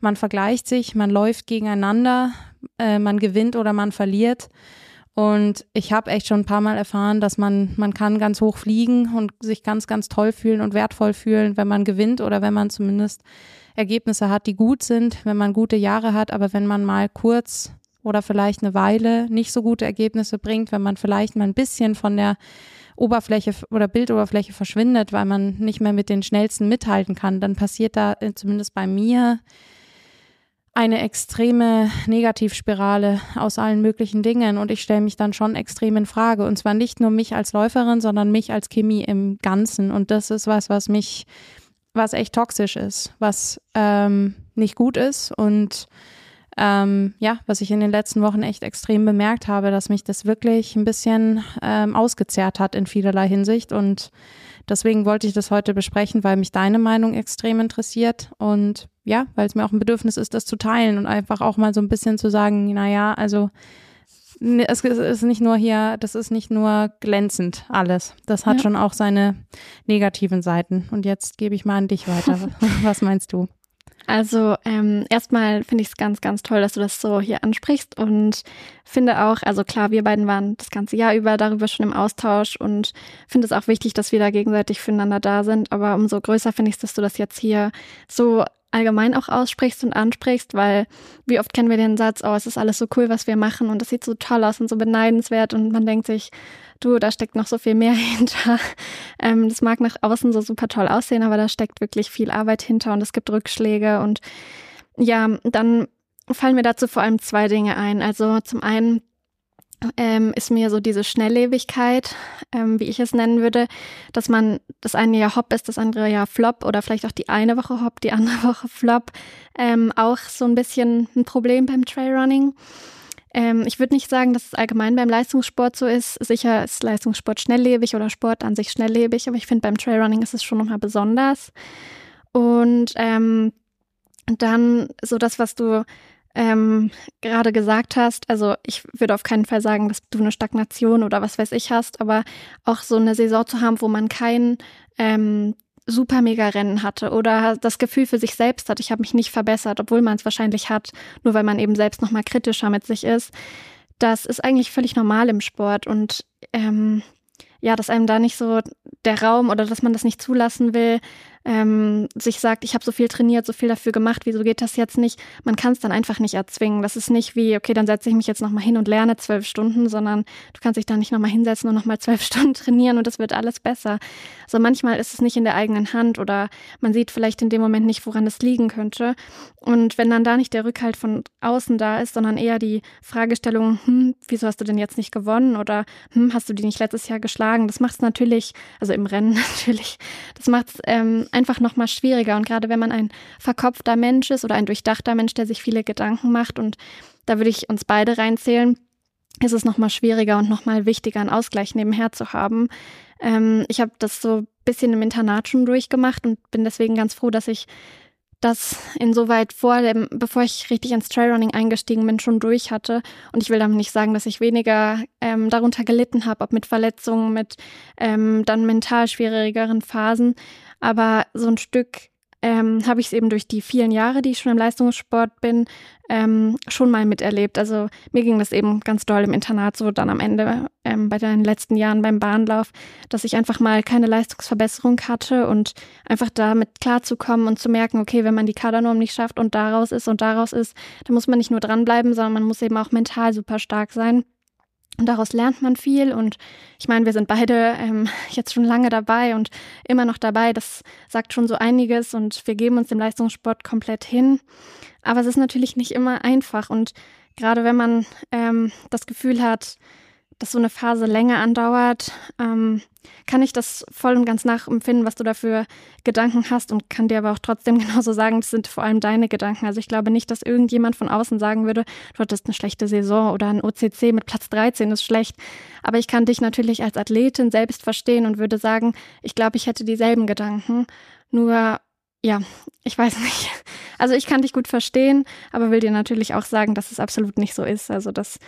man vergleicht sich, man läuft gegeneinander, äh, man gewinnt oder man verliert und ich habe echt schon ein paar Mal erfahren, dass man, man kann ganz hoch fliegen und sich ganz, ganz toll fühlen und wertvoll fühlen, wenn man gewinnt oder wenn man zumindest Ergebnisse hat, die gut sind, wenn man gute Jahre hat. Aber wenn man mal kurz oder vielleicht eine Weile nicht so gute Ergebnisse bringt, wenn man vielleicht mal ein bisschen von der Oberfläche oder Bildoberfläche verschwindet, weil man nicht mehr mit den schnellsten mithalten kann, dann passiert da äh, zumindest bei mir eine extreme Negativspirale aus allen möglichen Dingen. Und ich stelle mich dann schon extrem in Frage. Und zwar nicht nur mich als Läuferin, sondern mich als Chemie im Ganzen. Und das ist was, was mich, was echt toxisch ist, was ähm, nicht gut ist. Und ähm, ja, was ich in den letzten Wochen echt extrem bemerkt habe, dass mich das wirklich ein bisschen ähm, ausgezehrt hat in vielerlei Hinsicht. Und deswegen wollte ich das heute besprechen, weil mich deine Meinung extrem interessiert. Und ja, weil es mir auch ein Bedürfnis ist, das zu teilen und einfach auch mal so ein bisschen zu sagen, naja, also es ist nicht nur hier, das ist nicht nur glänzend alles. Das hat ja. schon auch seine negativen Seiten. Und jetzt gebe ich mal an dich weiter. Was meinst du? Also ähm, erstmal finde ich es ganz, ganz toll, dass du das so hier ansprichst und finde auch, also klar, wir beiden waren das ganze Jahr über darüber schon im Austausch und finde es auch wichtig, dass wir da gegenseitig füreinander da sind. Aber umso größer finde ich es, dass du das jetzt hier so allgemein auch aussprichst und ansprichst, weil wie oft kennen wir den Satz, oh, es ist alles so cool, was wir machen und es sieht so toll aus und so beneidenswert und man denkt sich, du, da steckt noch so viel mehr hinter. Ähm, das mag nach außen so super toll aussehen, aber da steckt wirklich viel Arbeit hinter und es gibt Rückschläge und ja, dann fallen mir dazu vor allem zwei Dinge ein. Also zum einen ähm, ist mir so diese Schnelllebigkeit, ähm, wie ich es nennen würde, dass man das eine Jahr Hop ist, das andere Jahr Flop oder vielleicht auch die eine Woche Hop, die andere Woche Flop, ähm, auch so ein bisschen ein Problem beim Trailrunning. Ähm, ich würde nicht sagen, dass es allgemein beim Leistungssport so ist. Sicher ist Leistungssport schnelllebig oder Sport an sich schnelllebig, aber ich finde beim Trailrunning ist es schon nochmal besonders. Und ähm, dann so das, was du ähm, gerade gesagt hast, also ich würde auf keinen Fall sagen, dass du eine Stagnation oder was weiß ich hast, aber auch so eine Saison zu haben, wo man kein ähm, super mega Rennen hatte oder das Gefühl für sich selbst hat, ich habe mich nicht verbessert, obwohl man es wahrscheinlich hat, nur weil man eben selbst noch mal kritischer mit sich ist. Das ist eigentlich völlig normal im Sport und ähm, ja, dass einem da nicht so der Raum oder dass man das nicht zulassen will, ähm, sich sagt, ich habe so viel trainiert, so viel dafür gemacht, wieso geht das jetzt nicht? Man kann es dann einfach nicht erzwingen. Das ist nicht wie, okay, dann setze ich mich jetzt nochmal hin und lerne zwölf Stunden, sondern du kannst dich da nicht nochmal hinsetzen und nochmal zwölf Stunden trainieren und es wird alles besser. Also manchmal ist es nicht in der eigenen Hand oder man sieht vielleicht in dem Moment nicht, woran es liegen könnte. Und wenn dann da nicht der Rückhalt von außen da ist, sondern eher die Fragestellung, hm, wieso hast du denn jetzt nicht gewonnen oder hm, hast du die nicht letztes Jahr geschlagen? Das macht es natürlich, also im Rennen natürlich, das macht es ähm, einfach nochmal schwieriger. Und gerade wenn man ein verkopfter Mensch ist oder ein durchdachter Mensch, der sich viele Gedanken macht, und da würde ich uns beide reinzählen, ist es nochmal schwieriger und nochmal wichtiger, einen Ausgleich nebenher zu haben. Ähm, ich habe das so ein bisschen im Internat schon durchgemacht und bin deswegen ganz froh, dass ich das insoweit vor dem, bevor ich richtig ins Trailrunning eingestiegen bin, schon durch hatte. Und ich will damit nicht sagen, dass ich weniger ähm, darunter gelitten habe, ob mit Verletzungen, mit ähm, dann mental schwierigeren Phasen. Aber so ein Stück ähm, habe ich es eben durch die vielen Jahre, die ich schon im Leistungssport bin, ähm, schon mal miterlebt. Also mir ging das eben ganz doll im Internat so dann am Ende ähm, bei den letzten Jahren beim Bahnlauf, dass ich einfach mal keine Leistungsverbesserung hatte und einfach damit klarzukommen und zu merken, okay, wenn man die Kadernorm nicht schafft und daraus ist und daraus ist, dann muss man nicht nur dranbleiben, sondern man muss eben auch mental super stark sein. Und daraus lernt man viel. Und ich meine, wir sind beide ähm, jetzt schon lange dabei und immer noch dabei. Das sagt schon so einiges und wir geben uns dem Leistungssport komplett hin. Aber es ist natürlich nicht immer einfach. Und gerade wenn man ähm, das Gefühl hat, dass so eine Phase länger andauert, ähm, kann ich das voll und ganz nachempfinden, was du da für Gedanken hast und kann dir aber auch trotzdem genauso sagen, das sind vor allem deine Gedanken. Also ich glaube nicht, dass irgendjemand von außen sagen würde, du hattest eine schlechte Saison oder ein OCC mit Platz 13 ist schlecht. Aber ich kann dich natürlich als Athletin selbst verstehen und würde sagen, ich glaube, ich hätte dieselben Gedanken. Nur ja, ich weiß nicht. Also ich kann dich gut verstehen, aber will dir natürlich auch sagen, dass es absolut nicht so ist. Also dass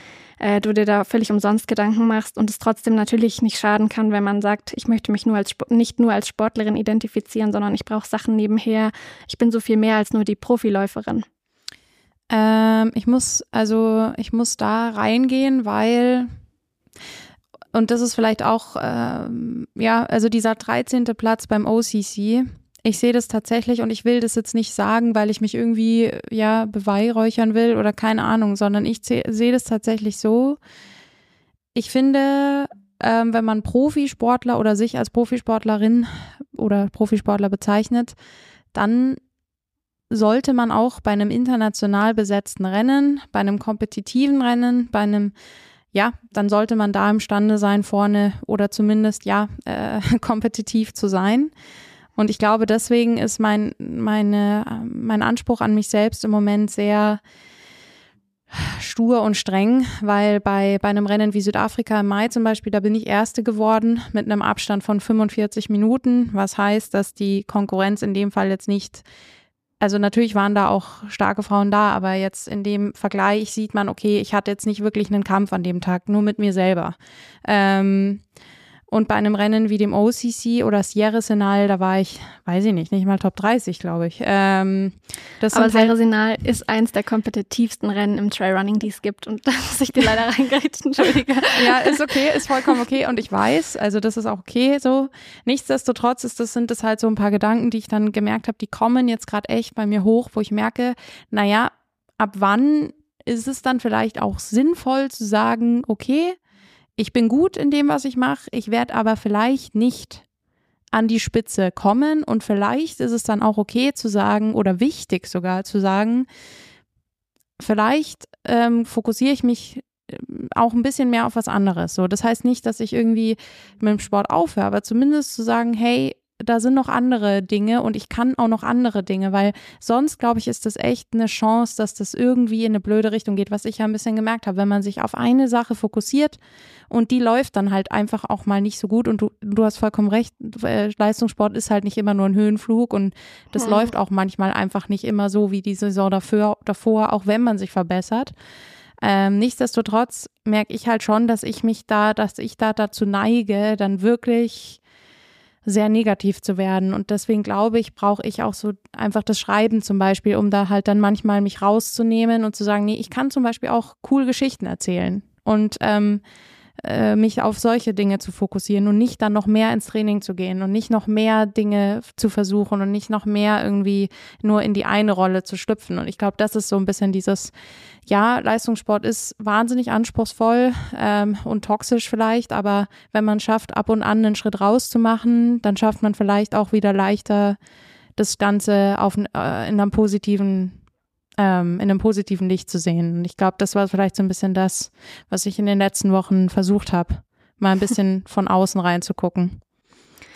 äh, du dir da völlig umsonst Gedanken machst und es trotzdem natürlich nicht schaden kann, wenn man sagt, ich möchte mich nur als nicht nur als Sportlerin identifizieren, sondern ich brauche Sachen nebenher. Ich bin so viel mehr als nur die Profiläuferin. Ähm, ich muss also ich muss da reingehen, weil und das ist vielleicht auch ähm, ja also dieser 13. Platz beim OCC ich sehe das tatsächlich und ich will das jetzt nicht sagen, weil ich mich irgendwie ja beweihräuchern will oder keine Ahnung, sondern ich sehe das tatsächlich so. Ich finde, ähm, wenn man Profisportler oder sich als Profisportlerin oder Profisportler bezeichnet, dann sollte man auch bei einem international besetzten Rennen, bei einem kompetitiven Rennen, bei einem ja, dann sollte man da imstande sein, vorne oder zumindest ja äh, kompetitiv zu sein. Und ich glaube, deswegen ist mein, meine, mein Anspruch an mich selbst im Moment sehr stur und streng, weil bei, bei einem Rennen wie Südafrika im Mai zum Beispiel, da bin ich Erste geworden mit einem Abstand von 45 Minuten, was heißt, dass die Konkurrenz in dem Fall jetzt nicht also natürlich waren da auch starke Frauen da, aber jetzt in dem Vergleich sieht man, okay, ich hatte jetzt nicht wirklich einen Kampf an dem Tag, nur mit mir selber. Ähm, und bei einem Rennen wie dem OCC oder Sierra Senal, da war ich, weiß ich nicht, nicht mal Top 30, glaube ich. Ähm, das Aber Sierra halt Senal ist eins der kompetitivsten Rennen im Trailrunning, die es gibt. Und da muss ich dir leider reingerichten, entschuldige. ja, ist okay, ist vollkommen okay. Und ich weiß, also das ist auch okay so. Nichtsdestotrotz ist das, sind das halt so ein paar Gedanken, die ich dann gemerkt habe, die kommen jetzt gerade echt bei mir hoch, wo ich merke, naja, ab wann ist es dann vielleicht auch sinnvoll zu sagen, okay, ich bin gut in dem, was ich mache, ich werde aber vielleicht nicht an die Spitze kommen und vielleicht ist es dann auch okay zu sagen oder wichtig sogar zu sagen, vielleicht ähm, fokussiere ich mich ähm, auch ein bisschen mehr auf was anderes. So, das heißt nicht, dass ich irgendwie mit dem Sport aufhöre, aber zumindest zu sagen, hey, da sind noch andere Dinge und ich kann auch noch andere Dinge, weil sonst, glaube ich, ist das echt eine Chance, dass das irgendwie in eine blöde Richtung geht, was ich ja ein bisschen gemerkt habe. Wenn man sich auf eine Sache fokussiert und die läuft dann halt einfach auch mal nicht so gut und du, du hast vollkommen recht, äh, Leistungssport ist halt nicht immer nur ein Höhenflug und das hm. läuft auch manchmal einfach nicht immer so wie die Saison dafür, davor, auch wenn man sich verbessert. Ähm, nichtsdestotrotz merke ich halt schon, dass ich mich da, dass ich da dazu neige, dann wirklich sehr negativ zu werden. Und deswegen glaube ich, brauche ich auch so einfach das Schreiben zum Beispiel, um da halt dann manchmal mich rauszunehmen und zu sagen, nee, ich kann zum Beispiel auch cool Geschichten erzählen. Und ähm, äh, mich auf solche Dinge zu fokussieren und nicht dann noch mehr ins Training zu gehen und nicht noch mehr Dinge zu versuchen und nicht noch mehr irgendwie nur in die eine Rolle zu schlüpfen. Und ich glaube, das ist so ein bisschen dieses, ja, Leistungssport ist wahnsinnig anspruchsvoll ähm, und toxisch vielleicht, aber wenn man schafft, ab und an einen Schritt rauszumachen, dann schafft man vielleicht auch wieder leichter das Ganze auf, äh, in einem positiven ähm, in einem positiven Licht zu sehen. Und ich glaube, das war vielleicht so ein bisschen das, was ich in den letzten Wochen versucht habe, mal ein bisschen von außen reinzugucken.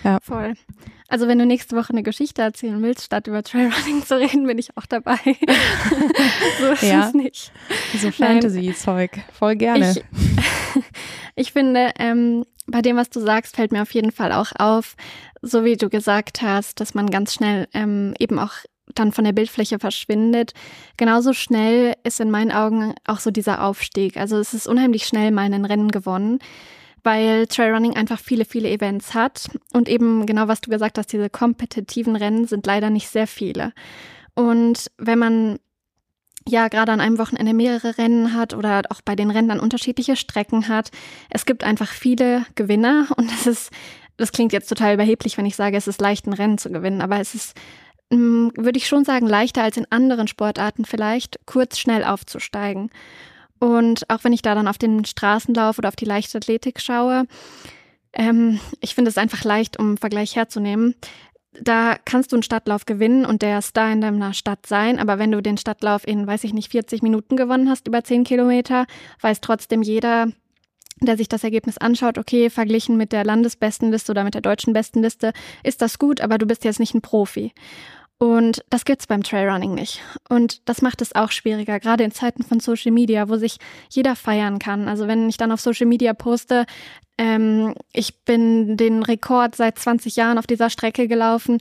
Ja. Voll. Also wenn du nächste Woche eine Geschichte erzählen willst, statt über Trailrunning zu reden, bin ich auch dabei. so ist ja. es nicht. So Fantasy-Zeug. Voll gerne. Ich, ich finde, ähm, bei dem, was du sagst, fällt mir auf jeden Fall auch auf, so wie du gesagt hast, dass man ganz schnell ähm, eben auch dann von der Bildfläche verschwindet. Genauso schnell ist in meinen Augen auch so dieser Aufstieg. Also es ist unheimlich schnell mal ein Rennen gewonnen, weil Trailrunning einfach viele, viele Events hat. Und eben genau, was du gesagt hast, diese kompetitiven Rennen sind leider nicht sehr viele. Und wenn man ja gerade an einem Wochenende mehrere Rennen hat oder auch bei den Rennen dann unterschiedliche Strecken hat, es gibt einfach viele Gewinner und es ist, das klingt jetzt total überheblich, wenn ich sage, es ist leicht, ein Rennen zu gewinnen, aber es ist würde ich schon sagen, leichter als in anderen Sportarten vielleicht, kurz schnell aufzusteigen. Und auch wenn ich da dann auf den Straßenlauf oder auf die Leichtathletik schaue, ähm, ich finde es einfach leicht, um einen Vergleich herzunehmen. Da kannst du einen Stadtlauf gewinnen und der Star in deiner Stadt sein, aber wenn du den Stadtlauf in, weiß ich nicht, 40 Minuten gewonnen hast, über 10 Kilometer, weiß trotzdem jeder, der sich das Ergebnis anschaut, okay, verglichen mit der Landesbestenliste oder mit der deutschen Bestenliste, ist das gut, aber du bist jetzt nicht ein Profi. Und das gibt's beim Trailrunning nicht. Und das macht es auch schwieriger, gerade in Zeiten von Social Media, wo sich jeder feiern kann. Also wenn ich dann auf Social Media poste, ähm, ich bin den Rekord seit 20 Jahren auf dieser Strecke gelaufen,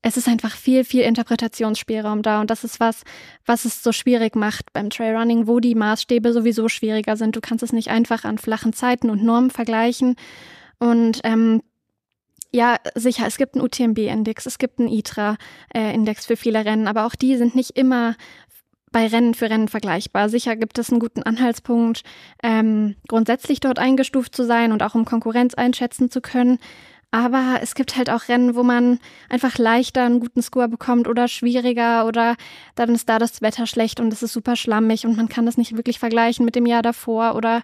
es ist einfach viel, viel Interpretationsspielraum da. Und das ist was, was es so schwierig macht beim Trailrunning, wo die Maßstäbe sowieso schwieriger sind. Du kannst es nicht einfach an flachen Zeiten und Normen vergleichen. Und ähm, ja, sicher, es gibt einen UTMB-Index, es gibt einen ITRA-Index für viele Rennen, aber auch die sind nicht immer bei Rennen für Rennen vergleichbar. Sicher gibt es einen guten Anhaltspunkt, ähm, grundsätzlich dort eingestuft zu sein und auch um Konkurrenz einschätzen zu können. Aber es gibt halt auch Rennen, wo man einfach leichter einen guten Score bekommt oder schwieriger oder dann ist da das Wetter schlecht und es ist super schlammig und man kann das nicht wirklich vergleichen mit dem Jahr davor oder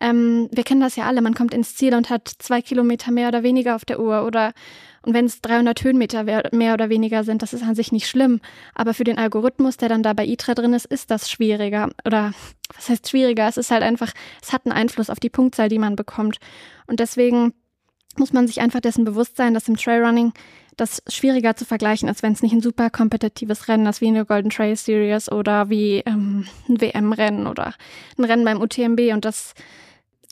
ähm, wir kennen das ja alle, man kommt ins Ziel und hat zwei Kilometer mehr oder weniger auf der Uhr oder und wenn es 300 Höhenmeter mehr oder weniger sind, das ist an sich nicht schlimm. Aber für den Algorithmus, der dann da bei ITRA drin ist, ist das schwieriger. Oder was heißt schwieriger? Es ist halt einfach, es hat einen Einfluss auf die Punktzahl, die man bekommt. Und deswegen muss man sich einfach dessen bewusst sein, dass im Trailrunning das schwieriger zu vergleichen ist, wenn es nicht ein super kompetitives Rennen ist, wie eine Golden Trail Series oder wie ähm, ein WM-Rennen oder ein Rennen beim UTMB. Und das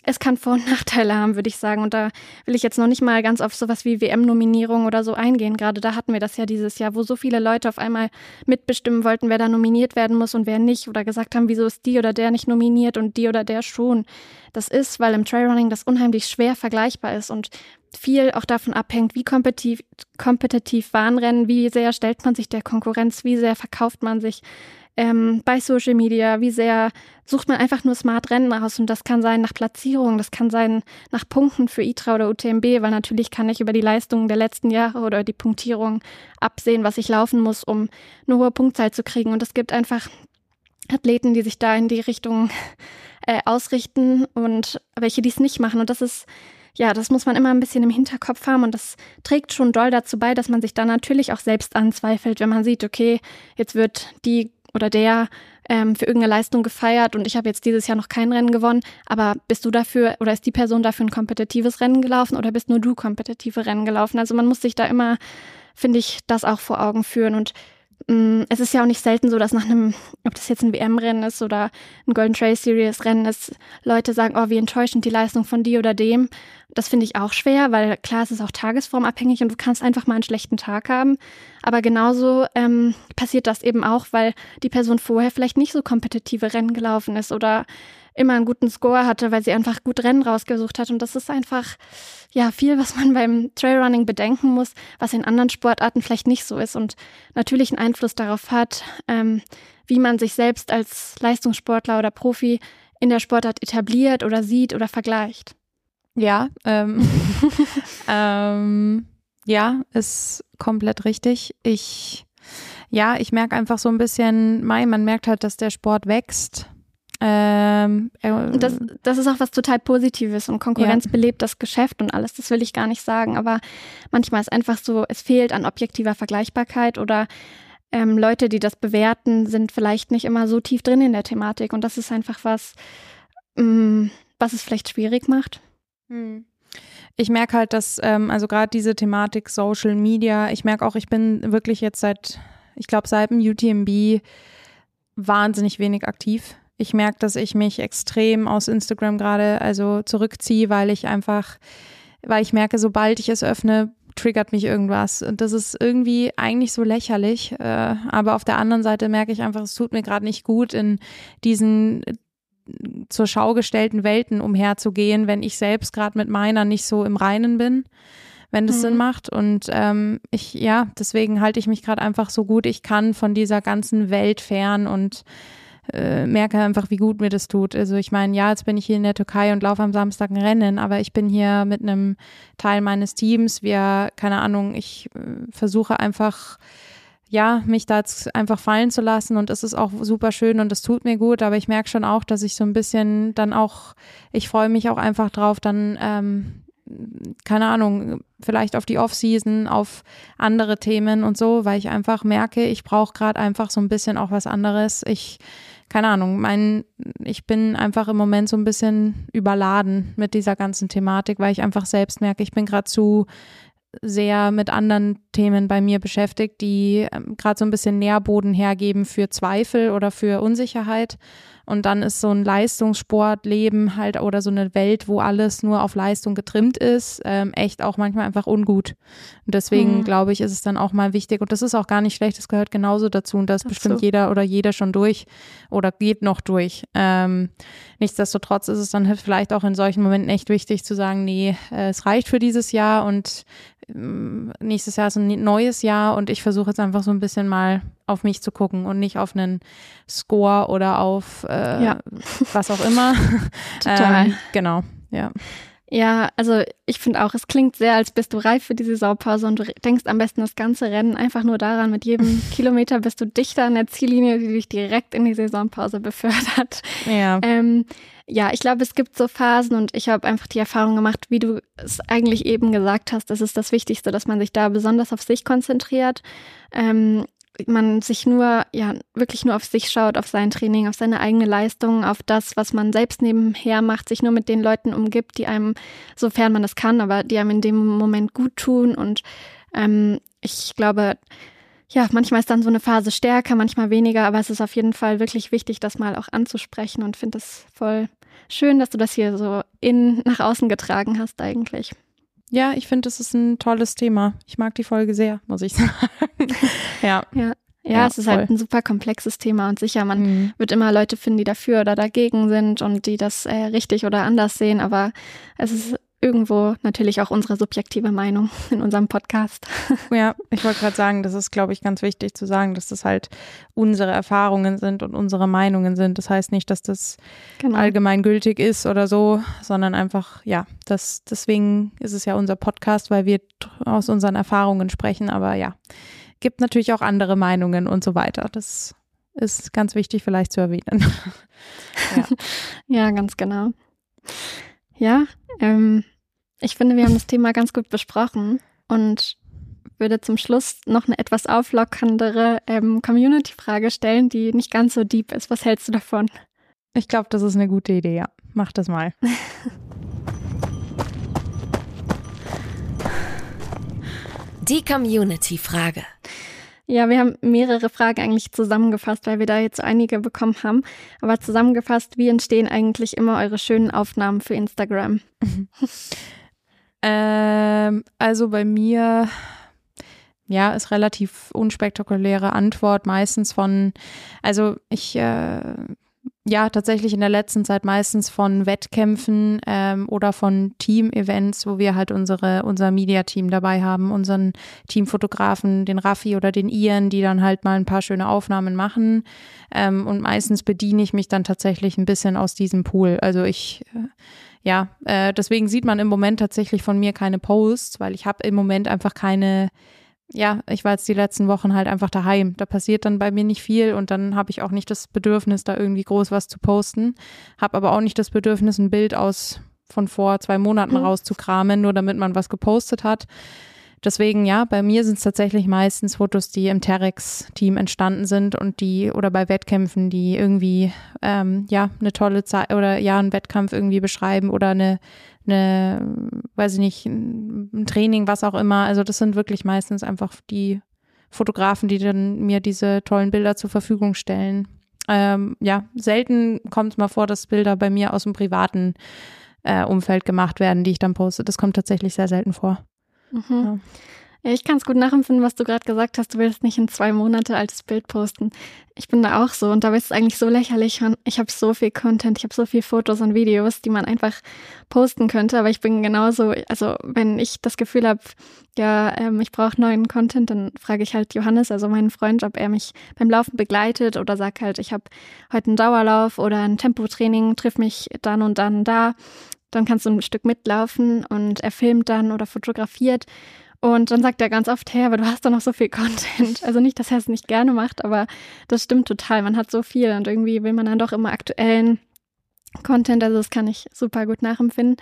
es kann Vor- und Nachteile haben, würde ich sagen. Und da will ich jetzt noch nicht mal ganz auf sowas wie WM-Nominierung oder so eingehen. Gerade da hatten wir das ja dieses Jahr, wo so viele Leute auf einmal mitbestimmen wollten, wer da nominiert werden muss und wer nicht. Oder gesagt haben, wieso ist die oder der nicht nominiert und die oder der schon. Das ist, weil im Trailrunning das unheimlich schwer vergleichbar ist und viel auch davon abhängt, wie kompetitiv, kompetitiv waren Rennen, wie sehr stellt man sich der Konkurrenz, wie sehr verkauft man sich ähm, bei Social Media, wie sehr sucht man einfach nur smart Rennen raus und das kann sein nach Platzierung, das kann sein nach Punkten für ITRA oder UTMB, weil natürlich kann ich über die Leistungen der letzten Jahre oder die Punktierung absehen, was ich laufen muss, um eine hohe Punktzahl zu kriegen. Und es gibt einfach Athleten, die sich da in die Richtung äh, ausrichten und welche, die es nicht machen. Und das ist ja, das muss man immer ein bisschen im Hinterkopf haben. Und das trägt schon doll dazu bei, dass man sich dann natürlich auch selbst anzweifelt, wenn man sieht, okay, jetzt wird die oder der ähm, für irgendeine Leistung gefeiert und ich habe jetzt dieses Jahr noch kein Rennen gewonnen, aber bist du dafür oder ist die Person dafür ein kompetitives Rennen gelaufen oder bist nur du kompetitive Rennen gelaufen? Also man muss sich da immer, finde ich, das auch vor Augen führen und es ist ja auch nicht selten so, dass nach einem, ob das jetzt ein WM-Rennen ist oder ein Golden Trail Series Rennen ist, Leute sagen, oh, wie enttäuschend die Leistung von die oder dem. Das finde ich auch schwer, weil klar, es ist auch tagesformabhängig und du kannst einfach mal einen schlechten Tag haben. Aber genauso ähm, passiert das eben auch, weil die Person vorher vielleicht nicht so kompetitive Rennen gelaufen ist oder immer einen guten Score hatte, weil sie einfach gut Rennen rausgesucht hat. Und das ist einfach, ja, viel, was man beim Trailrunning bedenken muss, was in anderen Sportarten vielleicht nicht so ist und natürlich einen Einfluss darauf hat, ähm, wie man sich selbst als Leistungssportler oder Profi in der Sportart etabliert oder sieht oder vergleicht. Ja, ähm, ähm, ja, ist komplett richtig. Ich, ja, ich merke einfach so ein bisschen, man merkt halt, dass der Sport wächst ähm, äh, das, das ist auch was total Positives und Konkurrenz ja. belebt das Geschäft und alles, das will ich gar nicht sagen, aber manchmal ist einfach so, es fehlt an objektiver Vergleichbarkeit oder ähm, Leute, die das bewerten, sind vielleicht nicht immer so tief drin in der Thematik und das ist einfach was, ähm, was es vielleicht schwierig macht. Hm. Ich merke halt, dass, ähm, also gerade diese Thematik Social Media, ich merke auch, ich bin wirklich jetzt seit, ich glaube, seit dem UTMB wahnsinnig wenig aktiv ich merke, dass ich mich extrem aus Instagram gerade also zurückziehe, weil ich einfach, weil ich merke, sobald ich es öffne, triggert mich irgendwas. Und das ist irgendwie eigentlich so lächerlich. Äh, aber auf der anderen Seite merke ich einfach, es tut mir gerade nicht gut, in diesen äh, zur Schau gestellten Welten umherzugehen, wenn ich selbst gerade mit meiner nicht so im Reinen bin, wenn das mhm. Sinn macht. Und ähm, ich, ja, deswegen halte ich mich gerade einfach so gut ich kann von dieser ganzen Welt fern und äh, merke einfach, wie gut mir das tut. Also ich meine, ja, jetzt bin ich hier in der Türkei und laufe am Samstag ein Rennen, aber ich bin hier mit einem Teil meines Teams. Wir, keine Ahnung, ich äh, versuche einfach ja, mich da einfach fallen zu lassen und es ist auch super schön und es tut mir gut, aber ich merke schon auch, dass ich so ein bisschen dann auch, ich freue mich auch einfach drauf, dann, ähm, keine Ahnung, vielleicht auf die Off-Season, auf andere Themen und so, weil ich einfach merke, ich brauche gerade einfach so ein bisschen auch was anderes. Ich keine Ahnung, mein, ich bin einfach im Moment so ein bisschen überladen mit dieser ganzen Thematik, weil ich einfach selbst merke, ich bin gerade zu sehr mit anderen Themen bei mir beschäftigt, die ähm, gerade so ein bisschen Nährboden hergeben für Zweifel oder für Unsicherheit. Und dann ist so ein Leistungssportleben halt oder so eine Welt, wo alles nur auf Leistung getrimmt ist, ähm, echt auch manchmal einfach ungut. Und deswegen mhm. glaube ich, ist es dann auch mal wichtig. Und das ist auch gar nicht schlecht, das gehört genauso dazu. Und das Ach bestimmt so. jeder oder jeder schon durch oder geht noch durch. Ähm, nichtsdestotrotz ist es dann halt vielleicht auch in solchen Momenten echt wichtig zu sagen, nee, äh, es reicht für dieses Jahr und nächstes Jahr ist ein neues Jahr und ich versuche jetzt einfach so ein bisschen mal auf mich zu gucken und nicht auf einen Score oder auf äh, ja. was auch immer. Total. Ähm, genau, ja. Ja, also ich finde auch, es klingt sehr, als bist du reif für die Saisonpause und du denkst am besten das ganze Rennen einfach nur daran, mit jedem Kilometer bist du dichter an der Ziellinie, die dich direkt in die Saisonpause befördert. Ja. Ähm, ja, ich glaube, es gibt so Phasen und ich habe einfach die Erfahrung gemacht, wie du es eigentlich eben gesagt hast, das ist das Wichtigste, dass man sich da besonders auf sich konzentriert. Ähm, man sich nur, ja, wirklich nur auf sich schaut, auf sein Training, auf seine eigene Leistung, auf das, was man selbst nebenher macht, sich nur mit den Leuten umgibt, die einem, sofern man es kann, aber die einem in dem Moment gut tun. Und ähm, ich glaube, ja, manchmal ist dann so eine Phase stärker, manchmal weniger, aber es ist auf jeden Fall wirklich wichtig, das mal auch anzusprechen und finde es voll schön, dass du das hier so in nach außen getragen hast eigentlich. Ja, ich finde, das ist ein tolles Thema. Ich mag die Folge sehr, muss ich sagen. ja. ja. Ja, ja, es ist voll. halt ein super komplexes Thema und sicher, man mhm. wird immer Leute finden, die dafür oder dagegen sind und die das äh, richtig oder anders sehen, aber es ist irgendwo natürlich auch unsere subjektive Meinung in unserem Podcast. Ja, ich wollte gerade sagen, das ist, glaube ich, ganz wichtig zu sagen, dass das halt unsere Erfahrungen sind und unsere Meinungen sind. Das heißt nicht, dass das genau. allgemein gültig ist oder so, sondern einfach, ja, das, deswegen ist es ja unser Podcast, weil wir aus unseren Erfahrungen sprechen. Aber ja, gibt natürlich auch andere Meinungen und so weiter. Das ist ganz wichtig vielleicht zu erwähnen. ja. ja, ganz genau. Ja, ähm, ich finde, wir haben das Thema ganz gut besprochen und würde zum Schluss noch eine etwas auflockerndere ähm, Community-Frage stellen, die nicht ganz so deep ist. Was hältst du davon? Ich glaube, das ist eine gute Idee, ja. Mach das mal. Die Community-Frage. Ja, wir haben mehrere Fragen eigentlich zusammengefasst, weil wir da jetzt einige bekommen haben. Aber zusammengefasst, wie entstehen eigentlich immer eure schönen Aufnahmen für Instagram? ähm, also bei mir, ja, ist relativ unspektakuläre Antwort, meistens von, also ich äh, ja, tatsächlich in der letzten Zeit meistens von Wettkämpfen ähm, oder von Team-Events, wo wir halt unsere, unser Media-Team dabei haben, unseren Teamfotografen, den Raffi oder den Ian, die dann halt mal ein paar schöne Aufnahmen machen. Ähm, und meistens bediene ich mich dann tatsächlich ein bisschen aus diesem Pool. Also ich, äh, ja, äh, deswegen sieht man im Moment tatsächlich von mir keine Posts, weil ich habe im Moment einfach keine ja, ich war jetzt die letzten Wochen halt einfach daheim. Da passiert dann bei mir nicht viel und dann habe ich auch nicht das Bedürfnis, da irgendwie groß was zu posten. Habe aber auch nicht das Bedürfnis, ein Bild aus von vor zwei Monaten mhm. rauszukramen, nur damit man was gepostet hat. Deswegen, ja, bei mir sind es tatsächlich meistens Fotos, die im Terex-Team entstanden sind und die oder bei Wettkämpfen, die irgendwie ähm, ja eine tolle Zeit oder ja einen Wettkampf irgendwie beschreiben oder eine eine, weiß ich nicht, ein Training, was auch immer. Also das sind wirklich meistens einfach die Fotografen, die dann mir diese tollen Bilder zur Verfügung stellen. Ähm, ja, selten kommt es mal vor, dass Bilder bei mir aus dem privaten äh, Umfeld gemacht werden, die ich dann poste. Das kommt tatsächlich sehr selten vor. Mhm. Ja. Ich kann es gut nachempfinden, was du gerade gesagt hast. Du willst nicht ein zwei Monate altes Bild posten. Ich bin da auch so und dabei ist es eigentlich so lächerlich. Ich habe so viel Content, ich habe so viel Fotos und Videos, die man einfach posten könnte. Aber ich bin genauso, also wenn ich das Gefühl habe, ja, ähm, ich brauche neuen Content, dann frage ich halt Johannes, also meinen Freund, ob er mich beim Laufen begleitet oder sag halt, ich habe heute einen Dauerlauf oder ein Tempotraining, triff mich dann und dann da. Dann kannst du ein Stück mitlaufen und er filmt dann oder fotografiert. Und dann sagt er ganz oft, hey, aber du hast doch noch so viel Content. Also nicht, dass er es nicht gerne macht, aber das stimmt total. Man hat so viel und irgendwie will man dann doch immer aktuellen Content. Also das kann ich super gut nachempfinden.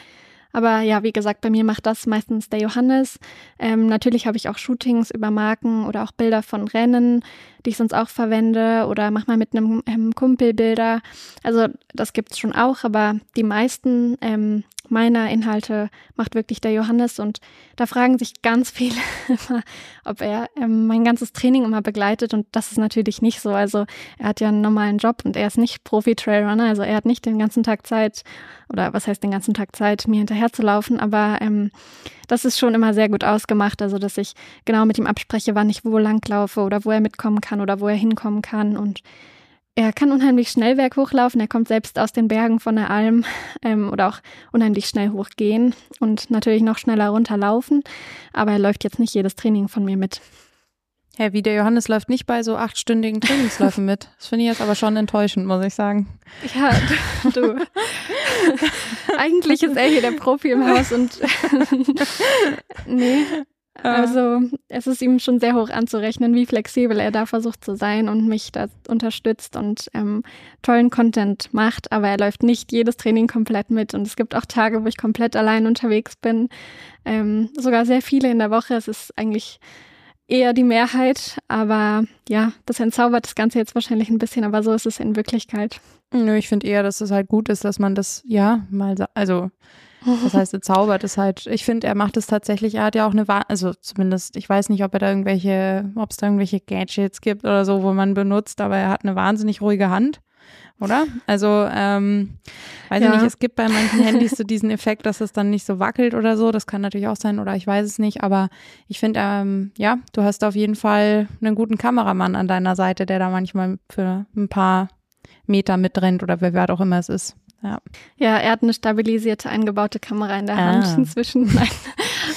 Aber ja, wie gesagt, bei mir macht das meistens der Johannes. Ähm, natürlich habe ich auch Shootings über Marken oder auch Bilder von Rennen, die ich sonst auch verwende oder manchmal mit einem ähm, Kumpel Bilder. Also das gibt's schon auch, aber die meisten ähm, meiner Inhalte macht wirklich der Johannes und da fragen sich ganz viele immer, ob er ähm, mein ganzes Training immer begleitet und das ist natürlich nicht so. Also er hat ja einen normalen Job und er ist nicht Profi-Trailrunner, also er hat nicht den ganzen Tag Zeit oder was heißt den ganzen Tag Zeit, mir hinterher zu laufen, aber ähm, das ist schon immer sehr gut ausgemacht, also dass ich genau mit ihm abspreche, wann ich wo langlaufe oder wo er mitkommen kann oder wo er hinkommen kann. Und er kann unheimlich schnell berghochlaufen. Er kommt selbst aus den Bergen von der Alm ähm, oder auch unheimlich schnell hochgehen und natürlich noch schneller runterlaufen. Aber er läuft jetzt nicht jedes Training von mir mit. Ja, wie der Johannes läuft nicht bei so achtstündigen Trainingsläufen mit. Das finde ich jetzt aber schon enttäuschend, muss ich sagen. Ja, du. Eigentlich ist er hier der Profi im Haus und nee, also es ist ihm schon sehr hoch anzurechnen, wie flexibel er da versucht zu sein und mich da unterstützt und ähm, tollen Content macht, aber er läuft nicht jedes Training komplett mit. Und es gibt auch Tage, wo ich komplett allein unterwegs bin, ähm, sogar sehr viele in der Woche. Es ist eigentlich eher die Mehrheit, aber ja, das entzaubert das Ganze jetzt wahrscheinlich ein bisschen, aber so ist es in Wirklichkeit. Nö, ich finde eher, dass es halt gut ist, dass man das, ja, mal, also das heißt, er zaubert es halt. Ich finde, er macht es tatsächlich, er hat ja auch eine, also zumindest, ich weiß nicht, ob er da irgendwelche, ob es da irgendwelche Gadgets gibt oder so, wo man benutzt, aber er hat eine wahnsinnig ruhige Hand. oder? Also, ähm, weiß Ja. ich nicht, es gibt bei manchen Handys so diesen Effekt, dass es dann nicht so wackelt oder so. Das kann natürlich auch sein oder ich weiß es nicht. Aber ich finde, ähm, ja, du hast auf jeden Fall einen guten Kameramann an deiner Seite, der da manchmal für ein paar Meter mitrennt oder wer auch immer es ist. Ja. Ja, er hat eine stabilisierte eingebaute Kamera in der Ah. Hand inzwischen. Nein.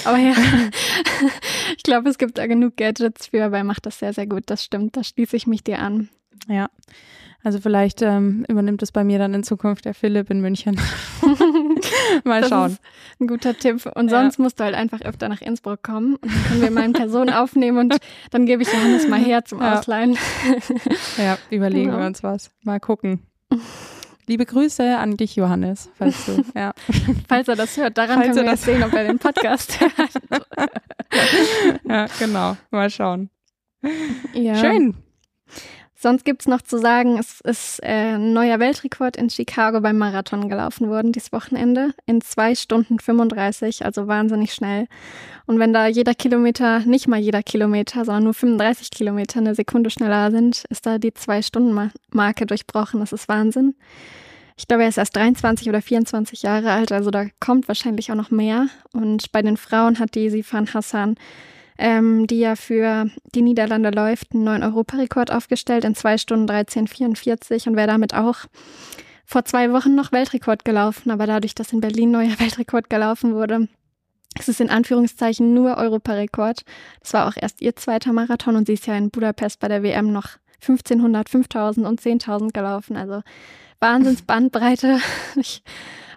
Aber ja, ich glaube, es gibt da genug Gadgets für, aber er macht das sehr, sehr gut. Das stimmt, da schließe ich mich dir an. Ja. Also vielleicht ähm, übernimmt es bei mir dann in Zukunft der Philipp in München. Mal Das schauen. ist ein guter Tipp. Und Ja. sonst musst du halt einfach öfter nach Innsbruck kommen und dann können wir mal in Person aufnehmen und dann gebe ich Johannes mal her zum Ja. Ausleihen. Ja, überlegen Genau. wir uns was. Mal gucken. Liebe Grüße an dich, Johannes, falls du. Ja, Falls er das hört, daran Falls können er wir das- sehen, ob er den Podcast hört. ja genau. Mal schauen. Ja. Schön. Sonst gibt's noch zu sagen, es ist äh, ein neuer Weltrekord in Chicago beim Marathon gelaufen worden dieses Wochenende in zwei Stunden 35, also wahnsinnig schnell. Und wenn da jeder Kilometer, nicht mal jeder Kilometer, sondern nur 35 Kilometer eine Sekunde schneller sind, ist da die Zwei-Stunden-Marke durchbrochen. Das ist Wahnsinn. Ich glaube, er ist erst 23 oder 24 Jahre alt, also da kommt wahrscheinlich auch noch mehr. Und bei den Frauen hat die Sifan Hassan ähm, die ja für die Niederlande läuft, einen neuen Europarekord aufgestellt in zwei Stunden 13,44 und wäre damit auch vor zwei Wochen noch Weltrekord gelaufen. Aber dadurch, dass in Berlin neuer Weltrekord gelaufen wurde, ist es in Anführungszeichen nur Europarekord. Das war auch erst ihr zweiter Marathon und sie ist ja in Budapest bei der WM noch 1500, 5000 und 10.000 gelaufen. Also Wahnsinns Bandbreite. Ich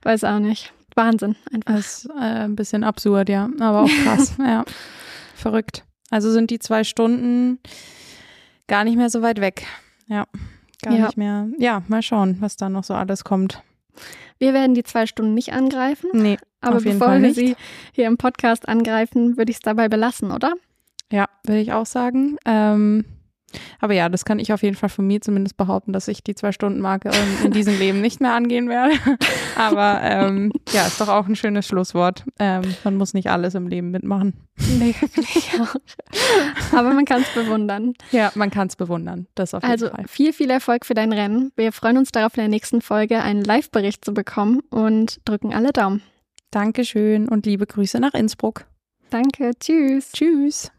weiß auch nicht. Wahnsinn einfach. Das ist äh, ein bisschen absurd, ja. Aber auch krass. ja. Verrückt. Also sind die zwei Stunden gar nicht mehr so weit weg. Ja. Gar Ja. nicht mehr. Ja, mal schauen, was da noch so alles kommt. Wir werden die zwei Stunden nicht angreifen. Nee, Aber Auf jeden bevor Fall wir sie hier im Podcast angreifen, würde ich es dabei belassen, oder? Ja, würde ich auch sagen. Ähm, aber ja, das kann ich auf jeden Fall von mir zumindest behaupten, dass ich die Zwei-Stunden-Marke ähm, in diesem Leben nicht mehr angehen werde. aber ähm, ja, ist doch auch ein schönes Schlusswort. Ähm, man muss nicht alles im Leben mitmachen. Nee. Aber man kann es bewundern. Ja, man kann es bewundern. Das auf jeden Also Fall. viel, viel Erfolg für dein Rennen. Wir freuen uns darauf, in der nächsten Folge einen Live-Bericht zu bekommen und drücken alle Daumen. Dankeschön und liebe Grüße nach Innsbruck. Danke, tschüss. Tschüss.